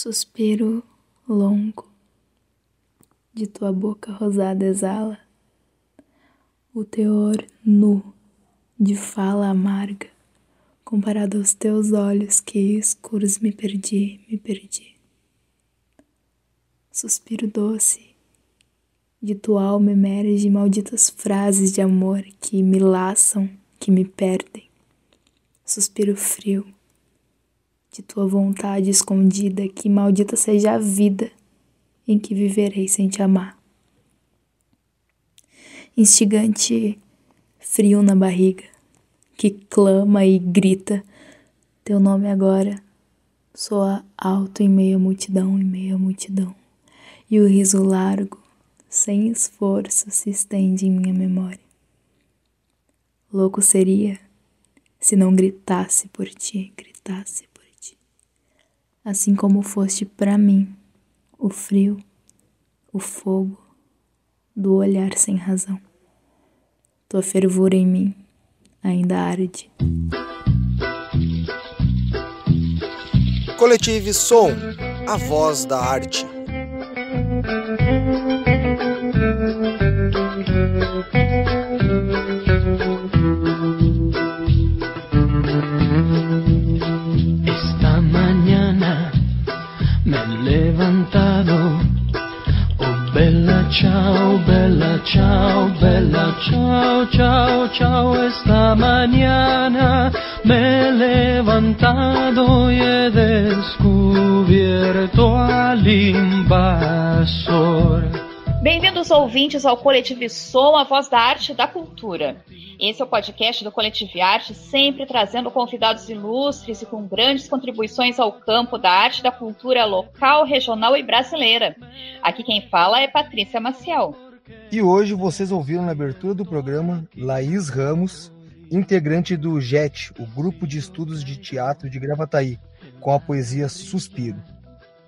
Suspiro longo de tua boca rosada exala o teor nu de fala amarga comparado aos teus olhos que escuros me perdi, me perdi. Suspiro doce de tua alma emerge malditas frases de amor que me laçam, que me perdem. Suspiro frio de tua vontade escondida, que maldita seja a vida em que viverei sem te amar. Instigante frio na barriga, que clama e grita teu nome agora, soa alto em meio à multidão, em meio à multidão, e o riso largo, sem esforço, se estende em minha memória. Louco seria se não gritasse por ti, gritasse assim como foste para mim o frio, o fogo do olhar sem razão. Tua fervura em mim ainda arde. Coletive Som, a voz da arte. Ciao, bella, ciao, bella, ciao, ciao, ciao. Esta mañana me he levantado y he descubierto al invasor. Bem-vindos ouvintes ao Coletivo Som, a voz da arte e da cultura. Esse é o podcast do Coletivo Arte, sempre trazendo convidados ilustres e com grandes contribuições ao campo da arte e da cultura local, regional e brasileira. Aqui quem fala é Patrícia Maciel. E hoje vocês ouviram na abertura do programa Laís Ramos, integrante do JET, o Grupo de Estudos de Teatro de Gravataí, com a poesia Suspiro.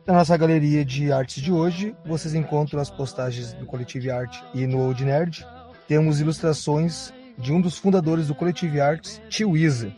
Na nossa galeria de artes de hoje, vocês encontram as postagens do Coletivo Arte e no Old Nerd. Temos ilustrações de um dos fundadores do Collective Arts, Tio Isa.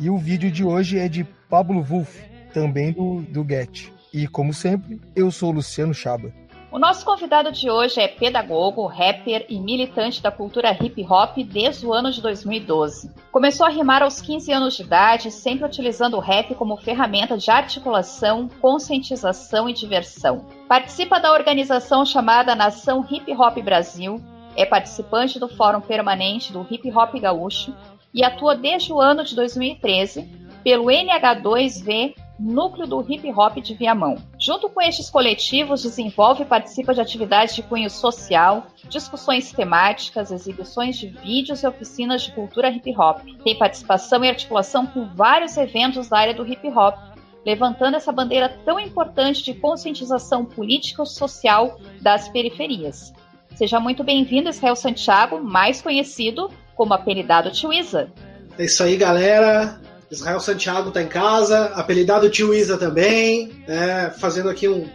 E o vídeo de hoje é de Pablo Wolff, também do, do Get. E como sempre, eu sou Luciano Chaba. O nosso convidado de hoje é pedagogo, rapper e militante da cultura hip hop desde o ano de 2012. Começou a rimar aos 15 anos de idade, sempre utilizando o rap como ferramenta de articulação, conscientização e diversão. Participa da organização chamada Nação Hip Hop Brasil, é participante do Fórum Permanente do Hip Hop Gaúcho e atua desde o ano de 2013 pelo NH2V Núcleo do Hip Hop de Viamão. Junto com estes coletivos, desenvolve e participa de atividades de cunho social, discussões temáticas, exibições de vídeos e oficinas de cultura hip hop. Tem participação e articulação com vários eventos da área do hip hop, levantando essa bandeira tão importante de conscientização política e social das periferias. Seja muito bem-vindo, Israel Santiago, mais conhecido como apelidado Tio Isa. É isso aí, galera. Israel Santiago está em casa, apelidado Tio Isa também, né? fazendo aqui um,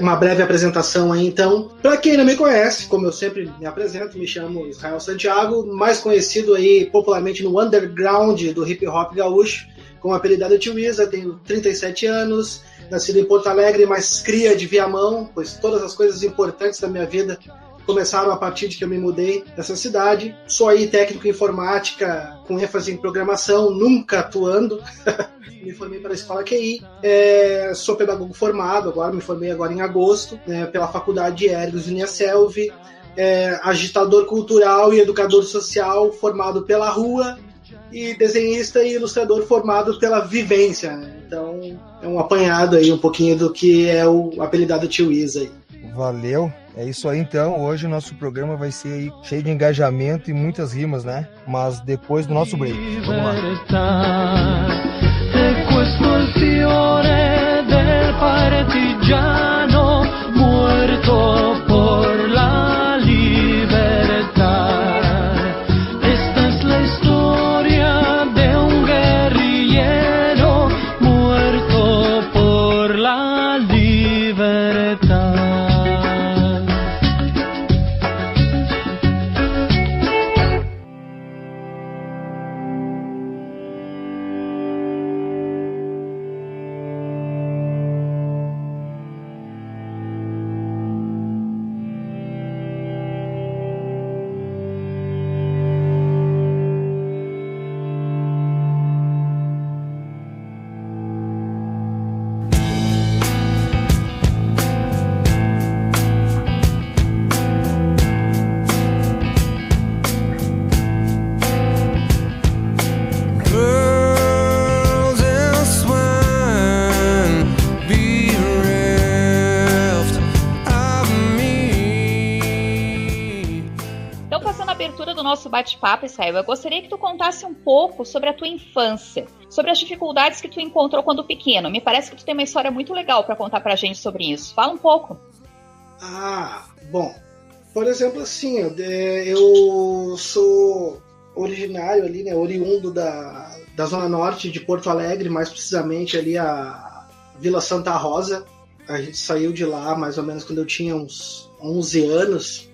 uma breve apresentação aí então. Para quem não me conhece, como eu sempre me apresento, me chamo Israel Santiago, mais conhecido aí popularmente no underground do hip hop gaúcho, como apelidado Tio Isa, tenho 37 anos, nascido em Porto Alegre, mas cria de Viamão, pois todas as coisas importantes da minha vida começaram a partir de que eu me mudei dessa cidade. Sou aí técnico em informática, com ênfase em programação, nunca atuando. me formei pela escola QI. É, sou pedagogo formado, agora me formei agora em agosto, né, pela Faculdade de Ergos Uniaselv. É, agitador cultural e educador social formado pela rua e desenhista e ilustrador formado pela vivência. Né? Então é um apanhado aí um pouquinho do que é o apelidado Tio Isa aí. Valeu. É isso aí então. Hoje o nosso programa vai ser aí cheio de engajamento e muitas rimas, né? Mas depois do nosso break. Vamos lá. Bate-papo, Israel, eu gostaria que tu contasse um pouco sobre a tua infância, sobre as dificuldades que tu encontrou quando pequeno. Me parece que tu tem uma história muito legal para contar pra gente sobre isso. Fala um pouco. Ah, bom. Por exemplo, assim, eu sou originário ali, né, oriundo da, da zona norte de Porto Alegre, mais precisamente ali a Vila Santa Rosa. A gente saiu de lá mais ou menos quando eu tinha uns 11 anos,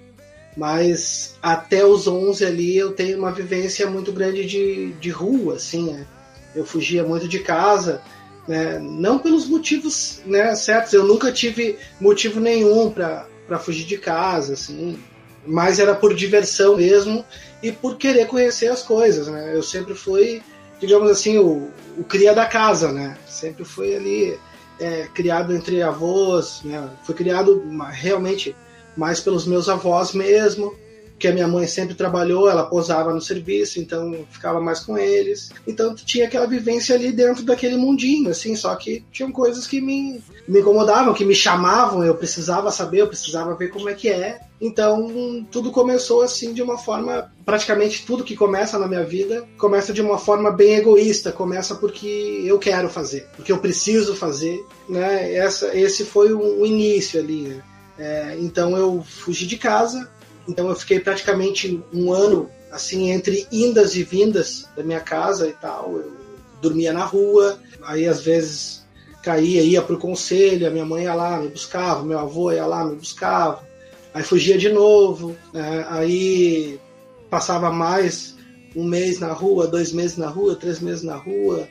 mas até os 11 ali eu tenho uma vivência muito grande de, de rua, assim, né? Eu fugia muito de casa, né? não pelos motivos né, certos, eu nunca tive motivo nenhum para fugir de casa, assim, mas era por diversão mesmo e por querer conhecer as coisas, né? Eu sempre fui, digamos assim, o, o cria da casa, né? Sempre fui ali é, criado entre avós, né? Fui criado realmente mais pelos meus avós mesmo, que a minha mãe sempre trabalhou, ela posava no serviço, então ficava mais com eles. Então tinha aquela vivência ali dentro daquele mundinho, assim, só que tinham coisas que me, me incomodavam, que me chamavam, eu precisava saber, eu precisava ver como é que é. Então tudo começou assim de uma forma, praticamente tudo que começa na minha vida começa de uma forma bem egoísta, começa porque eu quero fazer, porque eu preciso fazer, né? Essa, esse foi o, o início ali. Né? É, então eu fugi de casa, então eu fiquei praticamente um ano assim entre indas e vindas da minha casa e tal. Eu dormia na rua, aí às vezes caía, ia pro conselho, a minha mãe ia lá, me buscava, meu avô ia lá, me buscava. Aí fugia de novo, né? aí passava mais um mês na rua, dois meses na rua, três meses na rua.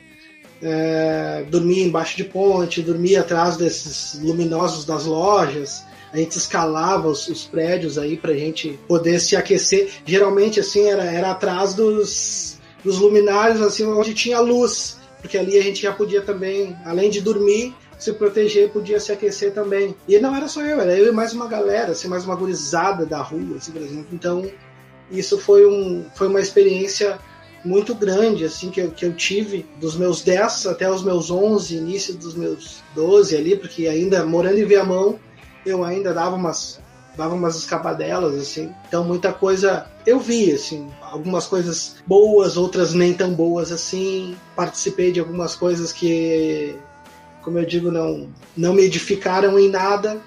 É, dormia embaixo de ponte, dormia atrás desses luminosos das lojas a gente escalava os, os prédios aí pra gente poder se aquecer. Geralmente, assim, era, era atrás dos, dos luminários, assim, onde tinha luz, porque ali a gente já podia também, além de dormir, se proteger, podia se aquecer também. E não era só eu, era eu e mais uma galera, assim, mais uma gurizada da rua, assim, por exemplo. Então, isso foi, um, foi uma experiência muito grande, assim, que eu, que eu tive dos meus 10 até os meus 11, início dos meus 12 ali, porque ainda morando em Viamão, eu ainda dava umas dava umas escapadelas assim. Então muita coisa eu vi assim, algumas coisas boas, outras nem tão boas assim. Participei de algumas coisas que como eu digo, não não me edificaram em nada,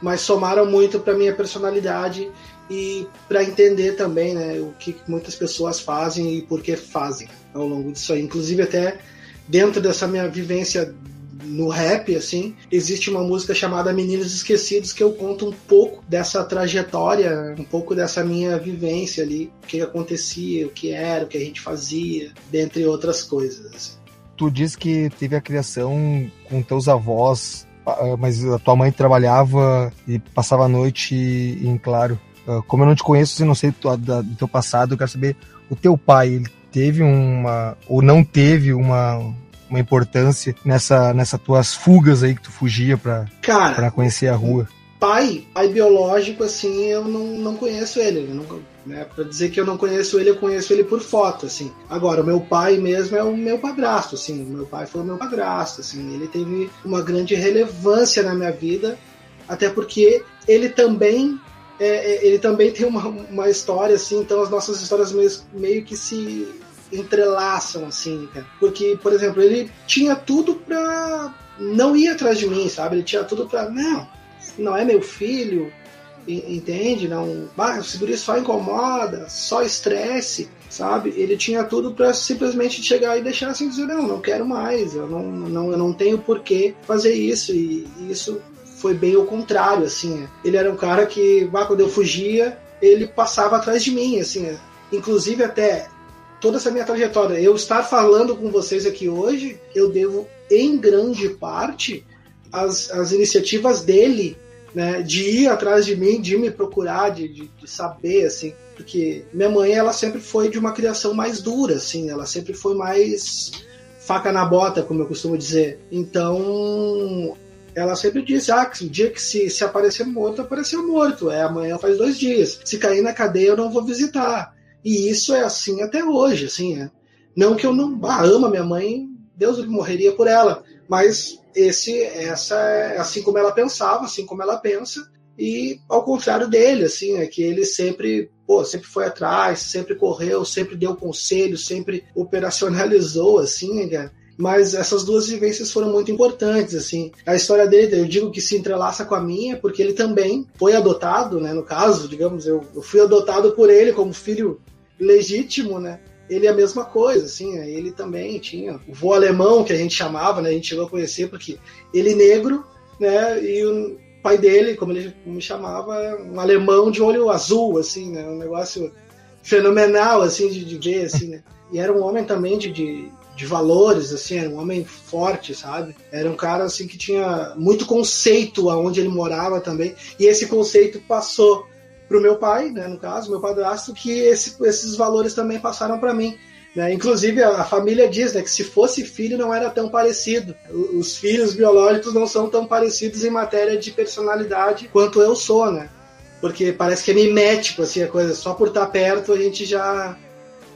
mas somaram muito para minha personalidade e para entender também, né, o que muitas pessoas fazem e por que fazem ao longo disso aí. Inclusive até dentro dessa minha vivência no rap, assim, existe uma música chamada Meninos Esquecidos que eu conto um pouco dessa trajetória, um pouco dessa minha vivência ali, o que acontecia, o que era, o que a gente fazia, dentre outras coisas. Assim. Tu diz que teve a criação com teus avós, ah, mas a tua mãe trabalhava e passava a noite em claro. Ah, como eu não te conheço e não sei do teu passado, eu quero saber o teu pai, ele teve uma ou não teve uma uma importância nessa nessa tuas fugas aí que tu fugia para para conhecer a rua? Pai, pai biológico assim, eu não, não conheço ele, eu não, né, para dizer que eu não conheço ele, eu conheço ele por foto, assim. Agora, o meu pai mesmo é o meu padrasto, assim. O meu pai foi o meu padrasto, assim. Ele teve uma grande relevância na minha vida, até porque ele também é, é ele também tem uma, uma história, assim. Então, as nossas histórias meio, meio que se entrelaçam, assim, cara. Porque, por exemplo, ele tinha tudo pra não ir atrás de mim, sabe? Ele tinha tudo pra. Não, não é meu filho, entende? Não, ah, o seguro só incomoda, só estresse, sabe? Ele tinha tudo para simplesmente chegar e deixar assim dizer não, não quero mais, eu não, não, eu não tenho por que fazer isso e, e isso foi bem o contrário, assim. Ele era um cara que, ah, quando eu fugia, ele passava atrás de mim, assim. Inclusive até toda essa minha trajetória. Eu estar falando com vocês aqui hoje, eu devo, em grande parte, as, as iniciativas dele, né, de ir atrás de mim, de me procurar, de, de, de, saber, assim, porque minha mãe, ela sempre foi de uma criação mais dura, assim, ela sempre foi mais faca na bota, como eu costumo dizer. Então, ela sempre disse, ah, o dia que se, se aparecer morto, apareceu morto, é amanhã faz dois dias. Se cair na cadeia, eu não vou visitar. E isso é assim até hoje, assim, é. Não que eu não ah, amo minha mãe, Deus morreria por ela, mas esse, essa é assim como ela pensava, assim como ela pensa, e ao contrário dele, assim, é que ele sempre pô, sempre foi atrás, sempre correu, sempre deu conselho, sempre operacionalizou, assim, né, cara? Mas essas duas vivências foram muito importantes, assim. A história dele, eu digo que se entrelaça com a minha, porque ele também foi adotado, né? No caso, digamos, eu, eu fui adotado por ele como filho legítimo, né? Ele é a mesma coisa, assim, né? ele também tinha o vô alemão, que a gente chamava, né? A gente chegou a conhecer, porque ele negro, né? E o pai dele, como ele me chamava, um alemão de olho azul, assim, né? Um negócio fenomenal, assim, de, de ver, assim, né? E era um homem também de, de, de valores, assim, era um homem forte, sabe? Era um cara, assim, que tinha muito conceito aonde ele morava também, e esse conceito passou pro meu pai, né, no caso, meu padrasto, que esse, esses valores também passaram para mim. Né? Inclusive, a, a, família diz né, que se fosse filho não era tão parecido. Os filhos biológicos não são tão parecidos em matéria de personalidade quanto eu sou, né? Porque parece que é mimético, assim, a coisa. Só por estar perto a gente já...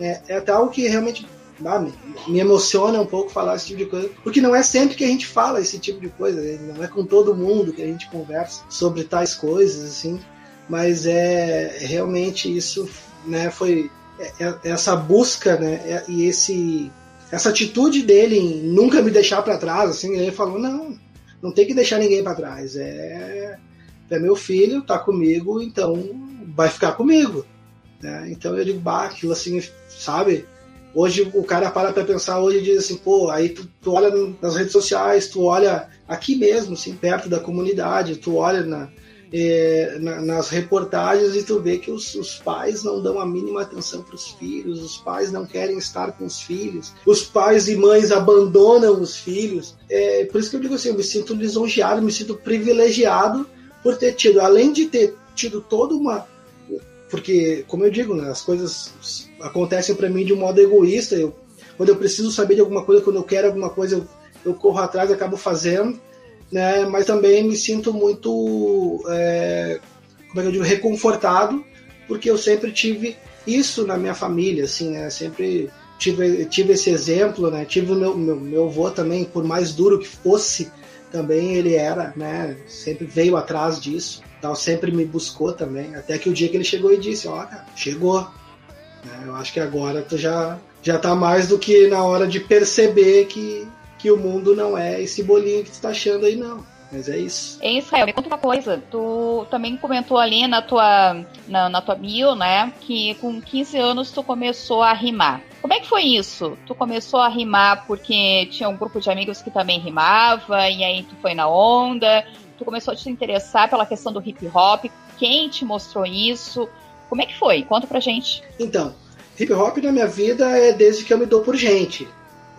É, é até algo que realmente ah, me, me, emociona um pouco falar esse tipo de coisa, porque não é sempre que a gente fala esse tipo de coisa, né? não é com todo mundo que a gente conversa sobre tais coisas, assim, mas é realmente isso, né, foi é, é, essa busca, né, é, e esse essa atitude dele em nunca me deixar para trás, assim, ele falou não, não tem que deixar ninguém para trás, é é meu filho, tá comigo, então vai ficar comigo, né? Então eu digo, aquilo assim, sabe? Hoje o cara para para pensar hoje e diz assim, pô, aí tu, tu, olha nas redes sociais, tu olha aqui mesmo, assim, perto da comunidade, tu olha na, é, na, nas reportagens e tu vê que os, os pais não dão a mínima atenção para os filhos, os pais não querem estar com os filhos, os pais e mães abandonam os filhos. É, por isso que eu digo assim, eu me sinto lisonjeado, me sinto privilegiado por ter tido, além de ter tido toda uma porque, como eu digo, né, as coisas acontecem para mim de um modo egoísta. Eu, quando eu preciso saber de alguma coisa, quando eu quero alguma coisa, eu, eu corro atrás acabo fazendo. Né, mas também me sinto muito, é, como é que eu digo, reconfortado, porque eu sempre tive isso na minha família, assim, né, sempre tive, tive esse exemplo, né, tive o meu, meu, meu avô também, por mais duro que fosse, também ele era, né, sempre veio atrás disso. Então sempre me buscou também, até que o dia que ele chegou e disse, ó, cara, chegou. Né? Eu acho que agora tu já, já tá mais do que na hora de perceber que, que o mundo não é esse bolinho que tu tá achando aí, não. Mas é isso. Em Israel, me conta uma coisa. Tu também comentou ali na tua, na, na, tua bio, né? Que com 15 anos tu começou a rimar. Como é que foi isso? Tu começou a rimar porque tinha um grupo de amigos que também rimava, e aí tu foi na onda? tu começou a te interessar pela questão do hip hop? Quem te mostrou isso? Como é que foi? Conta pra gente. Então, hip hop na minha vida é desde que eu me dou por gente.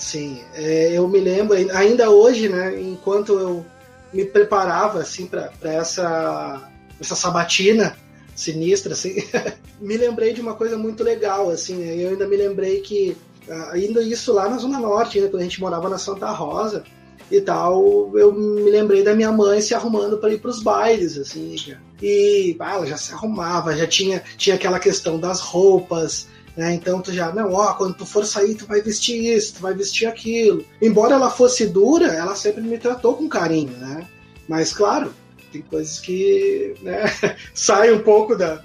Sim, é, eu me lembro, ainda hoje, né, enquanto eu me preparava assim para essa essa sabatina sinistra assim, me lembrei de uma coisa muito legal assim, né? eu ainda me lembrei que ainda isso lá na zona norte, né, quando a gente morava na Santa Rosa, e tal, eu me lembrei da minha mãe se arrumando para ir para os bailes, assim, e ah, ela já se arrumava, já tinha, tinha aquela questão das roupas, né? Então tu já, não, ó, quando tu for sair, tu vai vestir isso, tu vai vestir aquilo. Embora ela fosse dura, ela sempre me tratou com carinho, né? Mas claro, tem coisas que né, saem um pouco da,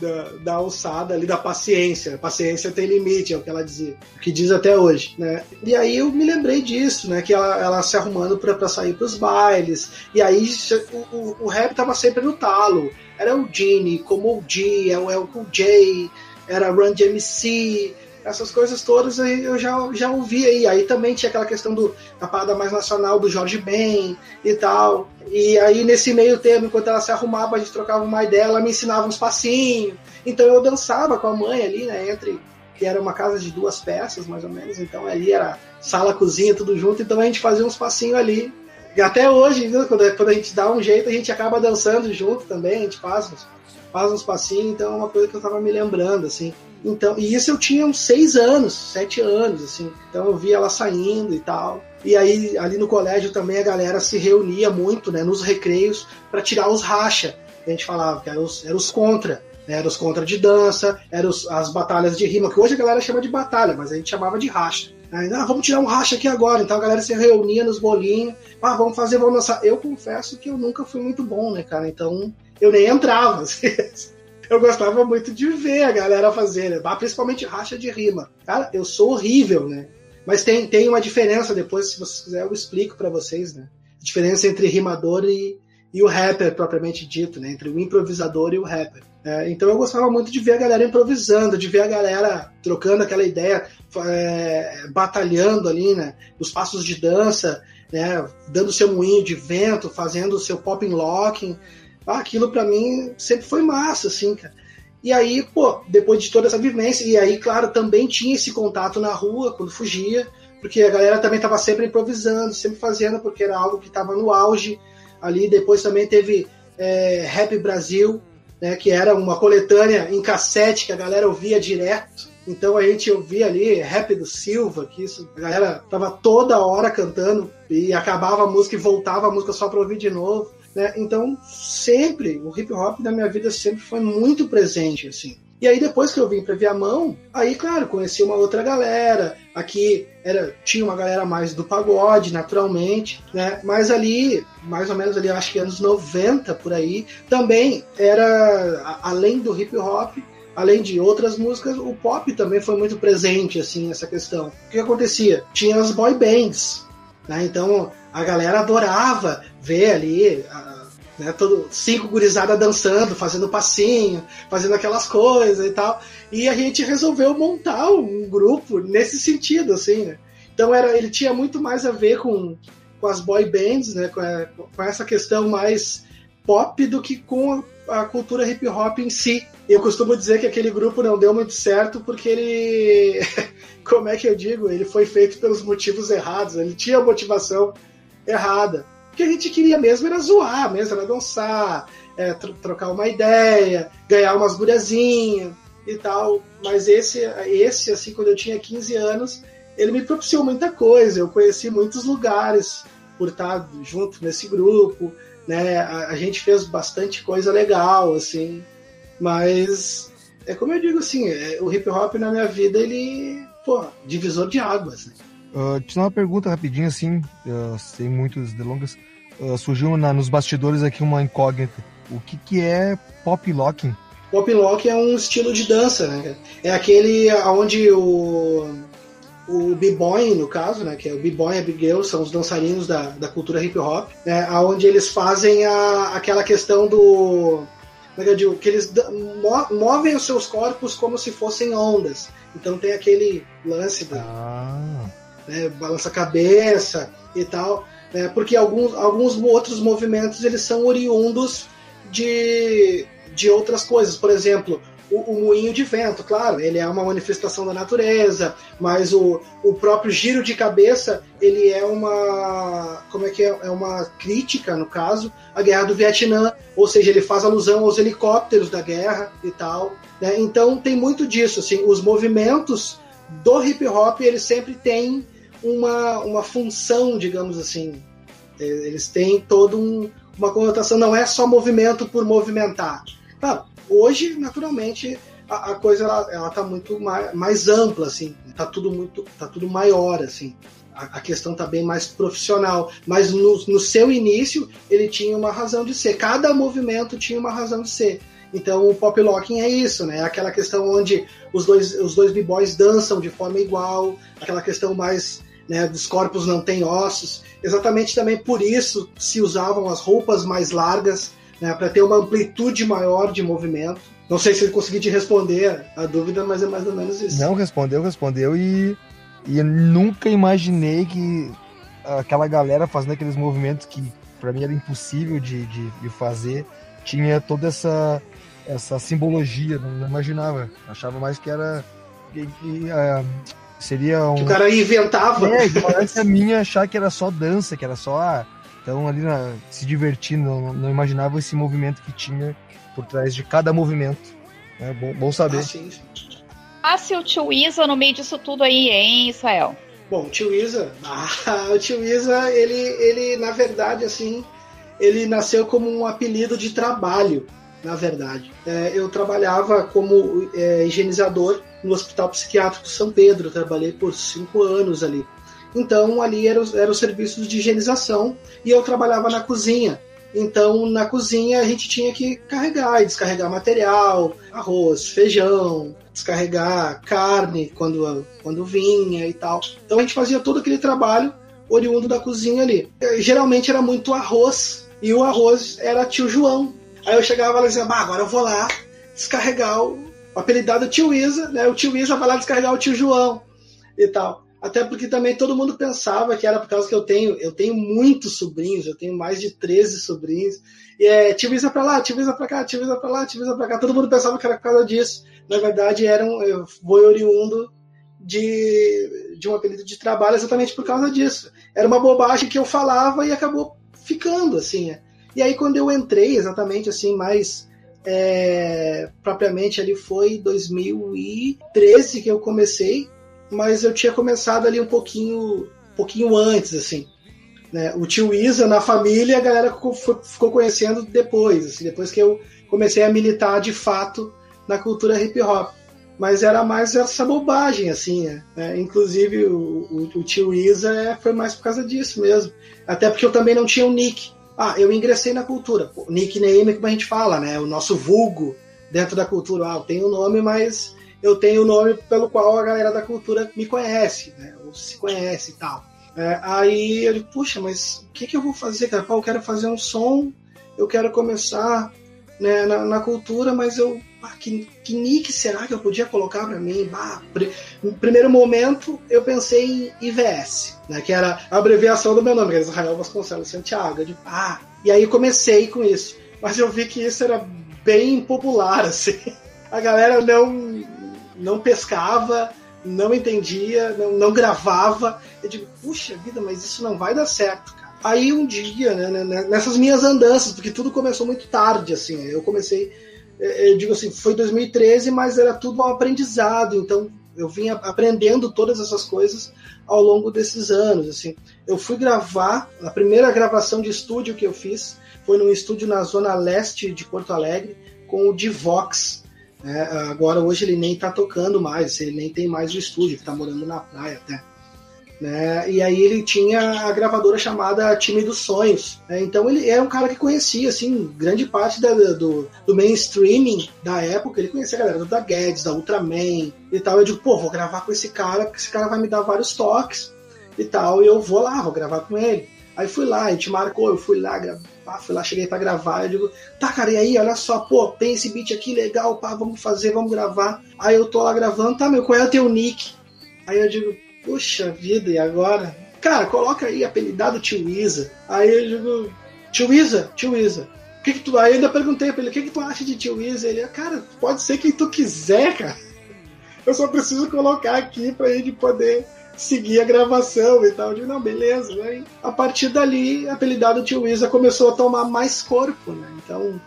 da, da alçada ali da paciência. A paciência tem limite, é o que ela dizia, o que diz até hoje, né? E aí eu me lembrei disso, né? Que ela, ela se arrumando para sair para os bailes, e aí o, o, o, rap tava sempre no talo. Era o Gene, como o G, é o El Cool J, era Run DMC, essas coisas todas eu já, já ouvi aí. Aí também tinha aquela questão do, da parada mais nacional do Jorge Ben e tal. E aí nesse meio tempo, enquanto ela se arrumava, a gente trocava uma ideia, ela me ensinava uns passinhos. Então eu dançava com a mãe ali, né? Entre. Que era uma casa de duas peças, mais ou menos. Então ali era sala, cozinha, tudo junto. Então a gente fazia uns passinhos ali. E até hoje, quando, quando a gente dá um jeito, a gente acaba dançando junto também, a gente faz uns, faz uns passinhos, então é uma coisa que eu tava me lembrando, assim. Então, e isso eu tinha uns seis anos, sete anos, assim. Então eu via ela saindo e tal. E aí, ali no colégio também a galera se reunia muito, né, nos recreios, para tirar os racha. A gente falava que eram os, eram os contra. Né, eram os contra de dança, eram as batalhas de rima, que hoje a galera chama de batalha, mas a gente chamava de racha. Aí, ah, vamos tirar um racha aqui agora. Então a galera se reunia nos bolinhos. Ah, vamos fazer, vamos dançar. Eu confesso que eu nunca fui muito bom, né, cara? Então eu nem entrava. Eu gostava muito de ver a galera fazer, né? principalmente racha de rima. Cara, eu sou horrível, né? Mas tem, tem uma diferença, depois, se vocês quiserem, eu explico para vocês, né? A diferença entre rimador e, e o rapper, propriamente dito, né? Entre o improvisador e o rapper. É, então eu gostava muito de ver a galera improvisando, de ver a galera trocando aquela ideia, é, batalhando ali, né? Os passos de dança, né? Dando seu moinho de vento, fazendo o seu popping locking. Ah, aquilo para mim sempre foi massa, assim, cara. E aí, pô, depois de toda essa vivência, e aí, claro, também tinha esse contato na rua quando fugia, porque a galera também estava sempre improvisando, sempre fazendo, porque era algo que estava no auge ali. Depois também teve é, Rap Brasil, né, que era uma coletânea em cassete que a galera ouvia direto. Então a gente ouvia ali Rap do Silva, que isso, a galera tava toda hora cantando e acabava a música e voltava a música só para ouvir de novo. Né? Então sempre, o hip hop na minha vida sempre foi muito presente, assim. E aí depois que eu vim para Viamão, aí claro, conheci uma outra galera. Aqui era tinha uma galera mais do pagode, naturalmente, né? Mas ali, mais ou menos ali, acho que anos 90 por aí, também era além do hip hop, além de outras músicas, o pop também foi muito presente assim essa questão. O que acontecia? Tinha as boy bands, né? Então a galera adorava ver ali né? Todo, cinco gurizada dançando, fazendo passinho, fazendo aquelas coisas e tal. E a gente resolveu montar um grupo nesse sentido, assim, né? Então era, ele tinha muito mais a ver com, com as boy bands, né? Com, a, com essa questão mais pop do que com a, a cultura hip hop em si. Eu costumo dizer que aquele grupo não deu muito certo porque ele, como é que eu digo, ele foi feito pelos motivos errados. Ele tinha motivação errada que a gente queria mesmo era zoar, mesmo era dançar, é, tr trocar uma ideia, ganhar umas guriazinhas e tal. Mas esse, esse, assim, quando eu tinha 15 anos, ele me propiciou muita coisa. Eu conheci muitos lugares por estar junto nesse grupo, né? A, a gente fez bastante coisa legal, assim. Mas é como eu digo assim, é, o hip hop na minha vida ele, pô, divisor de águas. Né? Uh, tinha uma pergunta rapidinho assim, uh, sem muitos delongas. Uh, surgiu na, nos bastidores aqui uma incógnita. O que, que é pop locking? Pop locking é um estilo de dança, né? É aquele onde o o b-boy, no caso, né, que é o b-boy e a big girl, são os dançarinos da, da cultura hip hop, né, onde eles fazem a, aquela questão do como é que eu digo, que eles movem os seus corpos como se fossem ondas. Então tem aquele lance da ah né, balança a cabeça e tal, né, porque alguns, alguns outros movimentos eles são oriundos de, de outras coisas. Por exemplo, o, o, moinho de vento, claro, ele é uma manifestação da natureza, mas o, o próprio giro de cabeça, ele é uma, como é que é, é uma crítica, no caso, à guerra do Vietnã, ou seja, ele faz alusão aos helicópteros da guerra e tal, né? Então tem muito disso, assim, os movimentos do hip hop, eles sempre têm uma, uma função, digamos assim. É, eles têm toda um, uma conotação, não é só movimento por movimentar. Tá, hoje, naturalmente, a, a coisa ela, ela tá muito mais, mais, ampla, assim, tá tudo muito, tá tudo maior, assim. A, a questão tá bem mais profissional, mas no, no seu início ele tinha uma razão de ser. Cada movimento tinha uma razão de ser. Então o pop locking é isso, né? Aquela questão onde os dois, os dois b-boys dançam de forma igual, aquela questão mais né, dos corpos não têm ossos. Exatamente também por isso se usavam as roupas mais largas, né, para ter uma amplitude maior de movimento. Não sei se eu consegui te responder a dúvida, mas é mais ou menos isso. Não, respondeu, respondeu e, e nunca imaginei que aquela galera fazendo aqueles movimentos que para mim era impossível de, de, de, fazer, tinha toda essa, essa simbologia, não, não imaginava. Achava mais que era. Que, que, uh, Seria um. Que o cara inventava. É, ignorância minha achar que era só dança, que era só. Ah, então ali na, se divertindo, não, não, imaginava esse movimento que tinha por trás de cada movimento. É bom, bom saber. Ah, sim. Ah, se o tio Isa no meio disso tudo aí, hein, Israel? Bom, o tio Isa, ah, o tio Isa, ele, ele, na verdade, assim, ele nasceu como um apelido de trabalho, na verdade. É, eu trabalhava como é, higienizador no Hospital Psiquiátrico São Pedro, trabalhei por cinco anos ali. Então ali eram era os serviços de higienização e eu trabalhava na cozinha. Então, na cozinha, a gente tinha que carregar e descarregar material, arroz, feijão, descarregar carne quando, quando vinha e tal. Então, a gente fazia todo aquele trabalho oriundo da cozinha ali. Geralmente era muito arroz, e o arroz era tio João. Aí eu chegava lá e dizia, bah, agora eu vou lá descarregar o apelidado tio Isa, né? O tio Isa vai lá descarregar o tio João e tal. Até porque também todo mundo pensava que era por causa que eu tenho, eu tenho muitos sobrinhos, eu tenho mais de 13 sobrinhos. E é tio Isa pra lá, tio Isa pra cá, tio Isa pra lá, tio Isa pra cá. Todo mundo pensava que era por causa disso. Na verdade, era um boi oriundo de, de um apelido de trabalho exatamente por causa disso. Era uma bobagem que eu falava e acabou ficando, assim. E aí quando eu entrei, exatamente assim, mais é, propriamente ali foi 2013 que eu comecei mas eu tinha começado ali um pouquinho, um pouquinho antes, assim. Né? O tio Isa na família, a galera ficou conhecendo depois, assim, depois que eu comecei a militar de fato na cultura hip hop. Mas era mais essa bobagem, assim, né? Inclusive o, o, o, tio Isa é, foi mais por causa disso mesmo. Até porque eu também não tinha um nick. Ah, eu ingressei na cultura. O nickname, como a gente fala, né? O nosso vulgo dentro da cultura. Ah, tenho o um nome, mas eu tenho o nome pelo qual a galera da cultura me conhece, né? Ou se conhece e tal. É, aí eu digo, puxa, mas o que, que eu vou fazer, cara? Pô, eu quero fazer um som, eu quero começar né, na, na cultura, mas eu. Ah, que, que nick será que eu podia colocar para mim? Bah, no primeiro momento eu pensei em IVS, né, que era a abreviação do meu nome, que era Israel Vasconcelos Santiago. Digo, ah, e aí comecei com isso. Mas eu vi que isso era bem popular, assim. A galera não, não pescava, não entendia, não, não gravava. Eu digo, puxa vida, mas isso não vai dar certo, cara. Aí um dia, né, né, né nessas minhas andanças, porque tudo começou muito tarde, assim, eu comecei, eu digo assim, foi 2013, mas era tudo um aprendizado, então eu vinha aprendendo todas essas coisas ao longo desses anos, assim. Eu fui gravar, a primeira gravação de estúdio que eu fiz foi num estúdio na zona leste de Porto Alegre, com o Divox, é, agora, hoje, ele nem tá tocando mais, ele nem tem mais o estúdio, ele tá morando na praia até. Né? E aí ele tinha a gravadora chamada Time dos Sonhos. Né? Então ele era um cara que conhecia, assim, grande parte da, do, do mainstreaming da época. Ele conhecia a galera da Guedes, da Ultraman e tal. Eu digo, pô, vou gravar com esse cara, porque esse cara vai me dar vários toques e tal. E eu vou lá, vou gravar com ele. Aí fui lá, a gente marcou, eu fui lá, pá, fui lá, cheguei para gravar, eu digo, tá, cara, e aí, olha só, pô, tem esse beat aqui legal, pá, vamos fazer, vamos gravar. Aí eu tô lá gravando, tá, meu, qual é o teu nick? Aí eu digo, puxa vida, e agora? Cara, coloca aí apelidado Tio Isa. Aí eu digo, Tio Isa, Tio Isa. Que, que tu. Aí eu ainda perguntei pra ele, o que, que tu acha de Tio Isa? Ele, cara, pode ser quem tu quiser, cara. Eu só preciso colocar aqui pra ele poder seguir a gravação e tal. Eu digo, não, beleza. Né? A partir dali, a apelidado Tio Isa começou a tomar mais corpo, né? Então,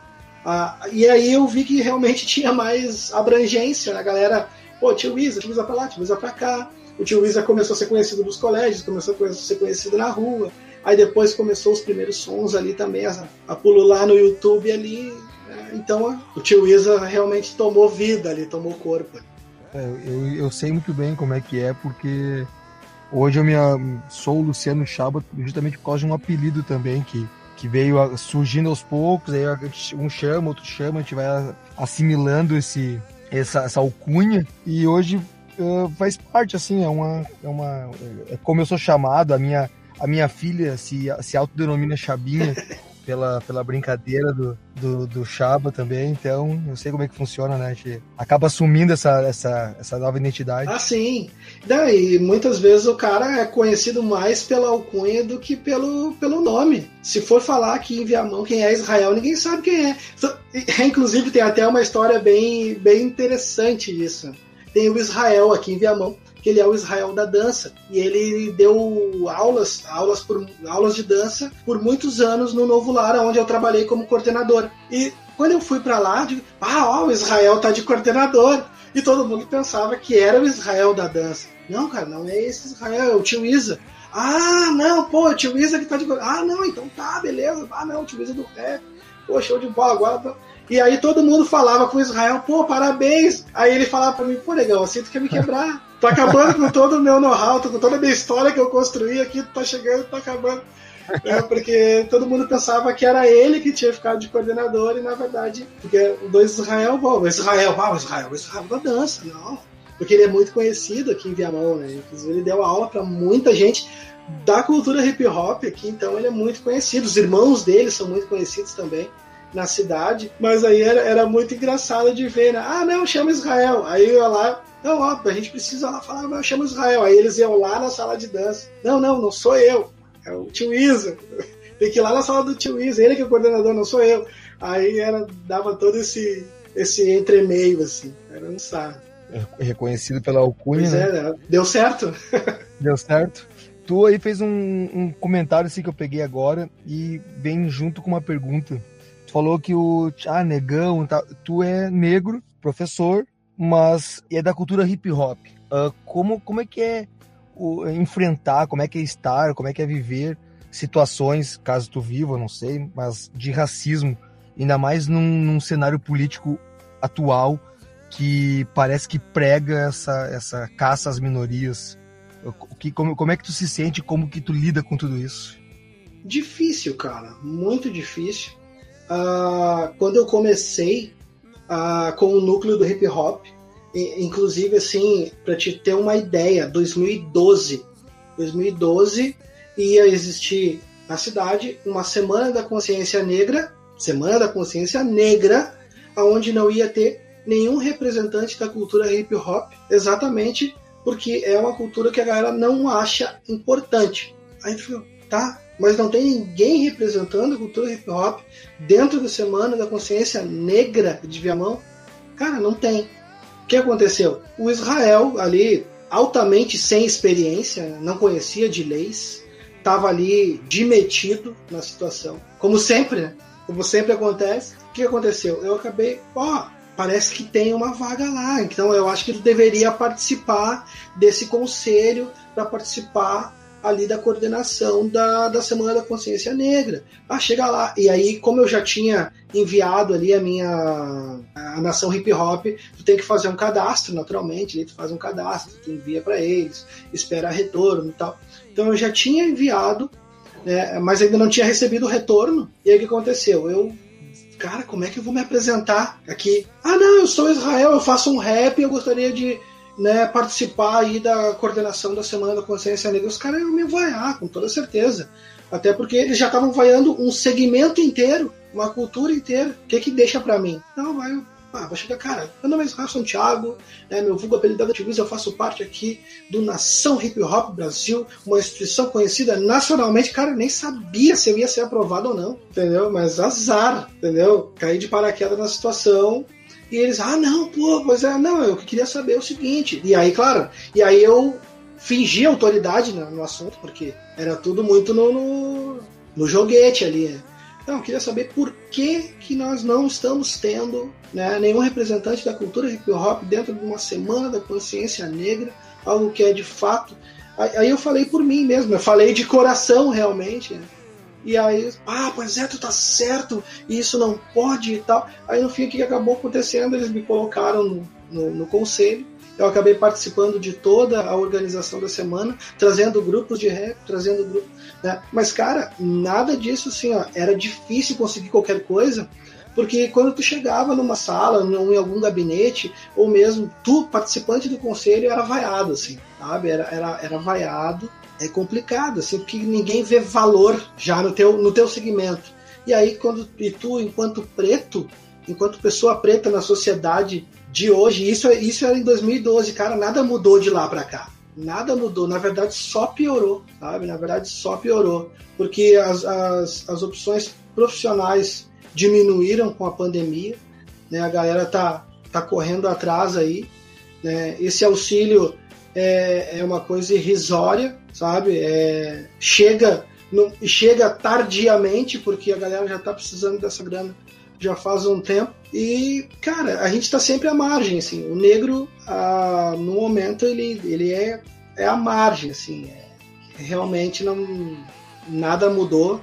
a, e aí eu vi que realmente tinha mais abrangência, né? a galera, pô, Tio Isa, Tio Isa pra lá, Tio Isa pra cá. O Tio Isa começou a ser conhecido nos colégios, começou a ser conhecido na rua. Aí depois começou os primeiros sons ali também, a, a pulular no YouTube ali. Né? Então o Tio Isa realmente tomou vida ali, tomou corpo. É, eu, eu sei muito bem como é que é, porque Hoje eu me, sou o Luciano Chaba justamente por causa de um apelido também que, que veio surgindo aos poucos, aí um chama, outro chama, a gente vai assimilando esse, essa, essa alcunha e hoje uh, faz parte, assim, é uma, é uma. É como eu sou chamado, a minha, a minha filha se, se autodenomina Chabinha. pela, pela brincadeira do, do, do Chaba também, então eu sei como é que funciona, né? A gente acaba assumindo essa, essa, essa nova identidade. Ah, sim. Daí, muitas vezes o cara é conhecido mais pela alcunha do que pelo, pelo nome. Se for falar aqui em Viamão quem é Israel, ninguém sabe quem é. Inclusive, tem até uma história bem, bem interessante disso. Tem o Israel aqui em Viamão que ele é o Israel da dança. E ele deu aulas, aulas, por, aulas de dança por muitos anos no Novo Lar, onde eu trabalhei como coordenador. E quando eu fui para lá, digo, ah, ó, o Israel tá de coordenador. E todo mundo pensava que era o Israel da dança. Não, cara, não é esse Israel, é o tio Isa. Ah, não, pô, o tio Isa que tá de. Ah, não, então tá, beleza. Ah, não, o tio Isa do rap. Pô, show de bola, agora. E aí todo mundo falava com o Israel, pô, parabéns. Aí ele falava pra mim, pô, legal, assim tu quer me quebrar. Tá acabando com todo o meu know-how, com toda a minha história que eu construí aqui, tá chegando, tá acabando. é, porque todo mundo pensava que era ele que tinha ficado de coordenador e na verdade, porque dois Israel, bom, Israel, ah, Israel, Israel da dança, não. Porque ele é muito conhecido aqui em Viamão, né? Inclusive ele deu aula para muita gente da cultura hip hop aqui, então ele é muito conhecido. Os irmãos dele são muito conhecidos também na cidade, mas aí era, era muito engraçado de ver, né? Ah, não, chama Israel. Aí eu ia lá, não, ó, a gente precisa lá falar, mas chama Israel. Aí eles iam lá na sala de dança. Não, não, não sou eu. É o tio Isa. Tem que ir lá na sala do tio Isa. Ele que é o coordenador, não sou eu. Aí era, dava todo esse, esse entremeio, assim. Era um sarro. É reconhecido pela alcunha, pois né? É, deu certo. Deu certo. Tu aí fez um, um comentário assim que eu peguei agora e vem junto com uma pergunta. Falou que o ah, negão, tá, tu é negro, professor, mas é da cultura hip hop. Uh, como, como é que é o, enfrentar, como é que é estar, como é que é viver situações, caso tu viva, não sei, mas de racismo, ainda mais num, num cenário político atual que parece que prega essa, essa caça às minorias. Que, como, como é que tu se sente, como que tu lida com tudo isso? Difícil, cara, muito difícil. Uh, quando eu comecei uh, com o núcleo do hip hop. Inclusive, assim, para te ter uma ideia, 2012, 2012 ia existir na cidade uma Semana da Consciência Negra, Semana da Consciência Negra, aonde não ia ter nenhum representante da cultura hip hop, exatamente porque é uma cultura que a galera não acha importante. Aí a gente falou, tá, mas não tem ninguém representando a cultura hip hop dentro da Semana da Consciência Negra de Viamão? Cara, não tem. O que aconteceu? O Israel, ali, altamente sem experiência, não conhecia de leis, estava ali dimetido na situação. Como sempre, né? Como sempre acontece. O que aconteceu? Eu acabei, ó, parece que tem uma vaga lá. Então eu acho que ele deveria participar desse conselho para participar ali da coordenação da, da Semana da Consciência Negra. Ah, chega lá. E aí, como eu já tinha enviado ali a minha a nação hip hop, tu tem que fazer um cadastro, naturalmente, tu faz um cadastro, tu envia para eles, espera retorno e tal. Então eu já tinha enviado, né, mas ainda não tinha recebido o retorno. E aí o que aconteceu? Eu cara, como é que eu vou me apresentar aqui? Ah, não, eu sou Israel, eu faço um rap eu gostaria de né, participar aí da coordenação da Semana da Consciência Negra, os caras iam me vaiar, com toda certeza. Até porque eles já estavam vaiando um segmento inteiro, uma cultura inteira. O que que deixa para mim? Não, vai, ah, vai chegar, cara, meu nome é Israel Santiago, né, meu vulgo apelidado de eu faço parte aqui do Nação Hip Hop Brasil, uma instituição conhecida nacionalmente. Cara, eu nem sabia se eu ia ser aprovado ou não, entendeu? Mas azar, entendeu? Caí de paraquedas na situação e eles, ah, não, pô, pois é, não, eu queria saber o seguinte. E aí, claro, e aí eu fingi autoridade no, no assunto, porque era tudo muito no, no, no joguete ali? Então, eu queria saber por que, que nós não estamos tendo né, nenhum representante da cultura hip hop dentro de uma semana da consciência negra, algo que é de fato. Aí eu falei por mim mesmo, eu falei de coração realmente. Né? E aí, ah, pois é, tu tá certo, e isso não pode e tal. Aí no fim, o que acabou acontecendo? Eles me colocaram no, no, no conselho. Eu acabei participando de toda a organização da semana, trazendo grupos de rap, trazendo grupos. Né? Mas, cara, nada disso assim, ó, era difícil conseguir qualquer coisa, porque quando tu chegava numa sala, em algum gabinete, ou mesmo tu, participante do conselho, era vaiado, assim, sabe? Era, era, era vaiado é complicado, assim, porque ninguém vê valor já no teu, no teu segmento. E aí, quando e tu, enquanto preto, enquanto pessoa preta na sociedade de hoje, isso, isso era em 2012, cara, nada mudou de lá para cá. Nada mudou, na verdade só piorou, sabe? Na verdade só piorou, porque as, as, as opções profissionais diminuíram com a pandemia, né? A galera tá, tá correndo atrás aí, né? Esse auxílio é, é uma coisa irrisória, sabe? É, chega, no, chega tardiamente, porque a galera já está precisando dessa grana já faz um tempo. E, cara, a gente está sempre à margem, assim. O negro, ah, no momento, ele, ele é, é à margem, assim. É, realmente não nada mudou.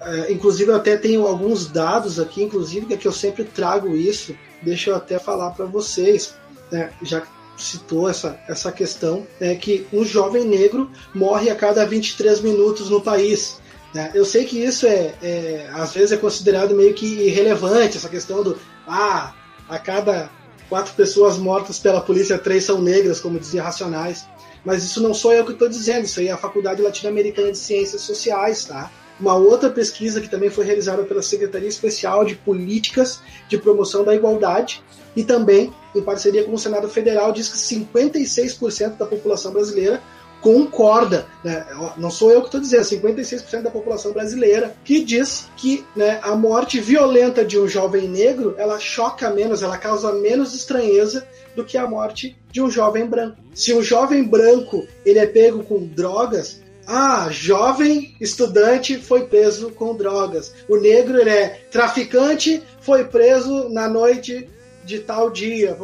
É, inclusive, eu até tenho alguns dados aqui, inclusive, que, é que eu sempre trago isso. Deixa eu até falar para vocês, né? já citou essa, essa questão, é que um jovem negro morre a cada 23 minutos no país. Né? Eu sei que isso é, é, às vezes é considerado meio que irrelevante, essa questão do ah, a cada quatro pessoas mortas pela polícia, três são negras, como dizia Racionais. Mas isso não sou eu que estou dizendo, isso aí é a Faculdade Latino-Americana de Ciências Sociais, tá? Uma outra pesquisa que também foi realizada pela Secretaria Especial de Políticas de Promoção da Igualdade e também em parceria com o Senado Federal diz que 56% da população brasileira concorda, né? não sou eu que estou dizendo, 56% da população brasileira que diz que né, a morte violenta de um jovem negro ela choca menos, ela causa menos estranheza do que a morte de um jovem branco. Se um jovem branco ele é pego com drogas, ah, jovem estudante foi preso com drogas. O negro ele é traficante, foi preso na noite de tal dia.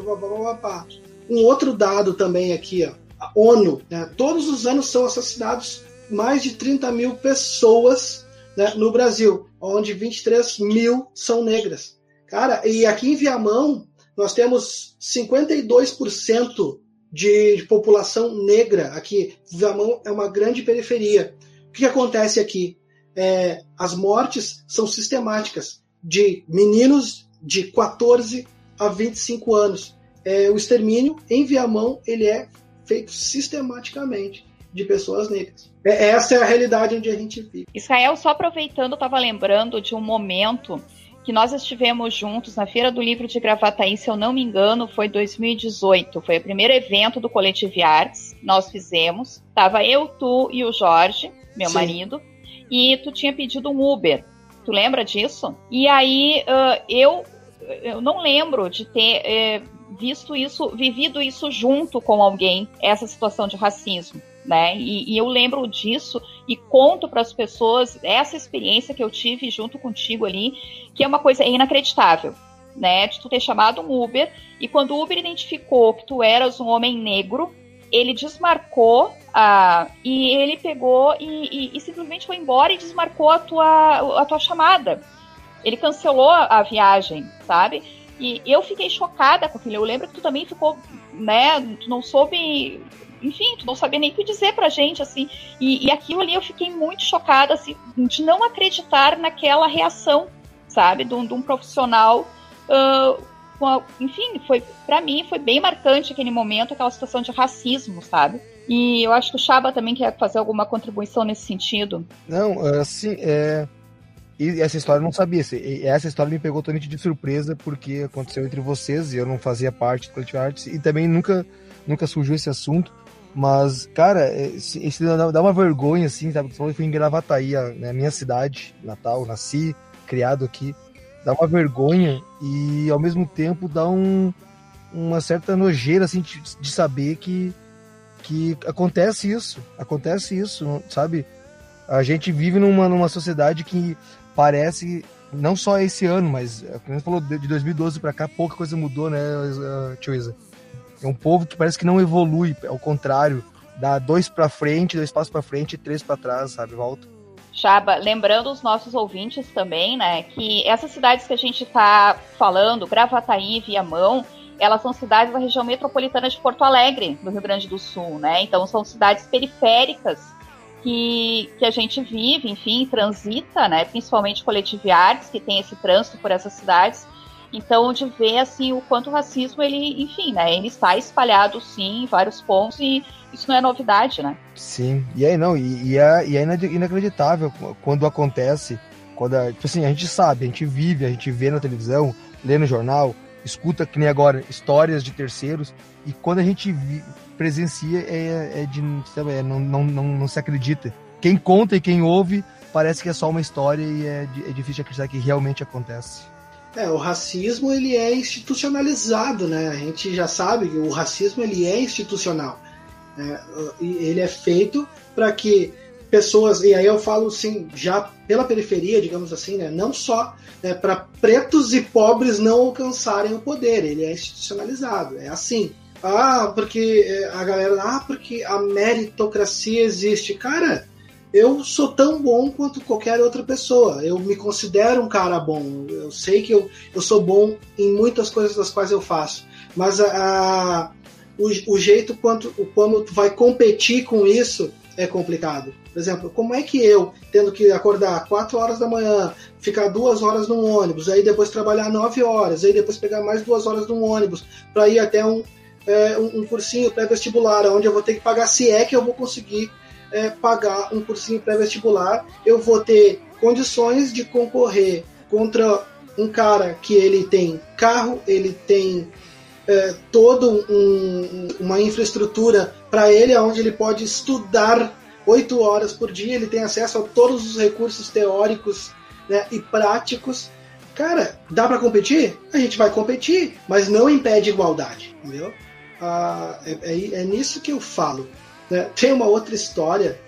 Um outro dado também aqui, ó a ONU, né, todos os anos são assassinados mais de 30 mil pessoas né, no Brasil, onde 23 mil são negras. Cara, e aqui em Viamão nós temos 52% de, de população negra aqui. Viamão é uma grande periferia. O que, acontece aqui? É, as mortes são sistemáticas de meninos de 14 a 25 anos. É, o extermínio em Viamão ele é feito sistematicamente de pessoas negras. É, essa é a realidade onde a gente vive. Israel, só aproveitando, estava lembrando de um momento que nós estivemos juntos na Feira do Livro de Gravataí, se eu não me engano, foi 2018. Foi o primeiro evento do Coletivo Arts. Nós fizemos. Tava eu, tu e o Jorge, meu Sim. marido, e tu tinha pedido um Uber. Tu lembra disso? E aí uh, eu eu não lembro de ter é, visto isso, vivido isso junto com alguém, essa situação de racismo. Né? E, e eu lembro disso e conto para as pessoas essa experiência que eu tive junto contigo ali, que é uma coisa inacreditável, né? De tu ter chamado um Uber e quando o Uber identificou que tu eras um homem negro, ele desmarcou a, e ele pegou e, e, e, simplesmente foi embora e desmarcou a tua, a tua chamada. Ele cancelou a viagem, sabe? E eu fiquei chocada com aquilo. Eu lembro que tu também ficou, né? Tu não soube. Enfim, tu não sabia nem o que dizer pra gente, assim. E, e aquilo ali eu fiquei muito chocada, assim, de não acreditar naquela reação, sabe? De um, de um profissional. Uh, enfim, foi para mim foi bem marcante aquele momento, aquela situação de racismo, sabe? E eu acho que o Chaba também quer fazer alguma contribuição nesse sentido. Não, assim, é, e essa história eu não sabia. Essa história me pegou totalmente de surpresa, porque aconteceu entre vocês e eu não fazia parte do Collective Arts e também nunca, nunca surgiu esse assunto. Mas, cara, esse, esse dá uma vergonha, assim, sabe? Que fui em Gravataí, né, minha cidade, Natal, nasci, criado aqui. Dá uma vergonha e, ao mesmo tempo, dá um, uma certa nojeira, assim, de, de saber que, que acontece isso. Acontece isso, sabe? A gente vive numa, numa sociedade que parece não só esse ano, mas como você falou de 2012 para cá pouca coisa mudou, né, Tio Isa? É um povo que parece que não evolui, ao contrário, dá dois para frente, dois passos para frente e três para trás, sabe, volta. Chaba, lembrando os nossos ouvintes também, né, que essas cidades que a gente está falando, Gravataí, Viamão, elas são cidades da região metropolitana de Porto Alegre, no Rio Grande do Sul, né? Então são cidades periféricas que, que a gente vive, enfim, transita, né? Principalmente coletivo artes, que tem esse trânsito por essas cidades. Então, de ver assim o quanto o racismo ele, enfim, né, ele está espalhado sim em vários pontos e isso não é novidade, né? Sim. E aí não, e, e é, e é inacreditável quando acontece, quando tipo assim, a gente sabe, a gente vive, a gente vê na televisão, lê no jornal, escuta que nem agora histórias de terceiros e quando a gente vi, presencia é, é de é, não, não, não, não se acredita. Quem conta e quem ouve parece que é só uma história e é, é difícil acreditar que realmente acontece. É, o racismo ele é institucionalizado, né? A gente já sabe que o racismo ele é institucional. Né? Ele é feito para que pessoas, e aí eu falo assim, já pela periferia, digamos assim, né? não só né, para pretos e pobres não alcançarem o poder, ele é institucionalizado, é assim. Ah, porque é, a galera, ah, porque a meritocracia existe. Cara, eu sou tão bom quanto qualquer outra pessoa. Eu me considero um cara bom. Eu sei que eu, eu sou bom em muitas coisas das quais eu faço. Mas a, a o, o, jeito quanto, quando tu vai competir com isso é complicado. Por exemplo, como é que eu, tendo que acordar 4 horas da manhã, ficar duas horas num ônibus, aí depois trabalhar 9 horas, aí depois pegar mais duas horas num ônibus para ir até um, é, um, um, cursinho pré-vestibular, onde eu vou ter que pagar, se é que eu vou conseguir é, pagar um cursinho pré-vestibular, eu vou ter condições de concorrer contra um cara que ele tem carro, ele tem é, toda um, uma infraestrutura para ele, onde ele pode estudar oito horas por dia, ele tem acesso a todos os recursos teóricos né, e práticos. Cara, dá para competir? A gente vai competir, mas não impede igualdade, entendeu? Ah, é, é, é, nisso que eu falo. Né? Tem uma outra história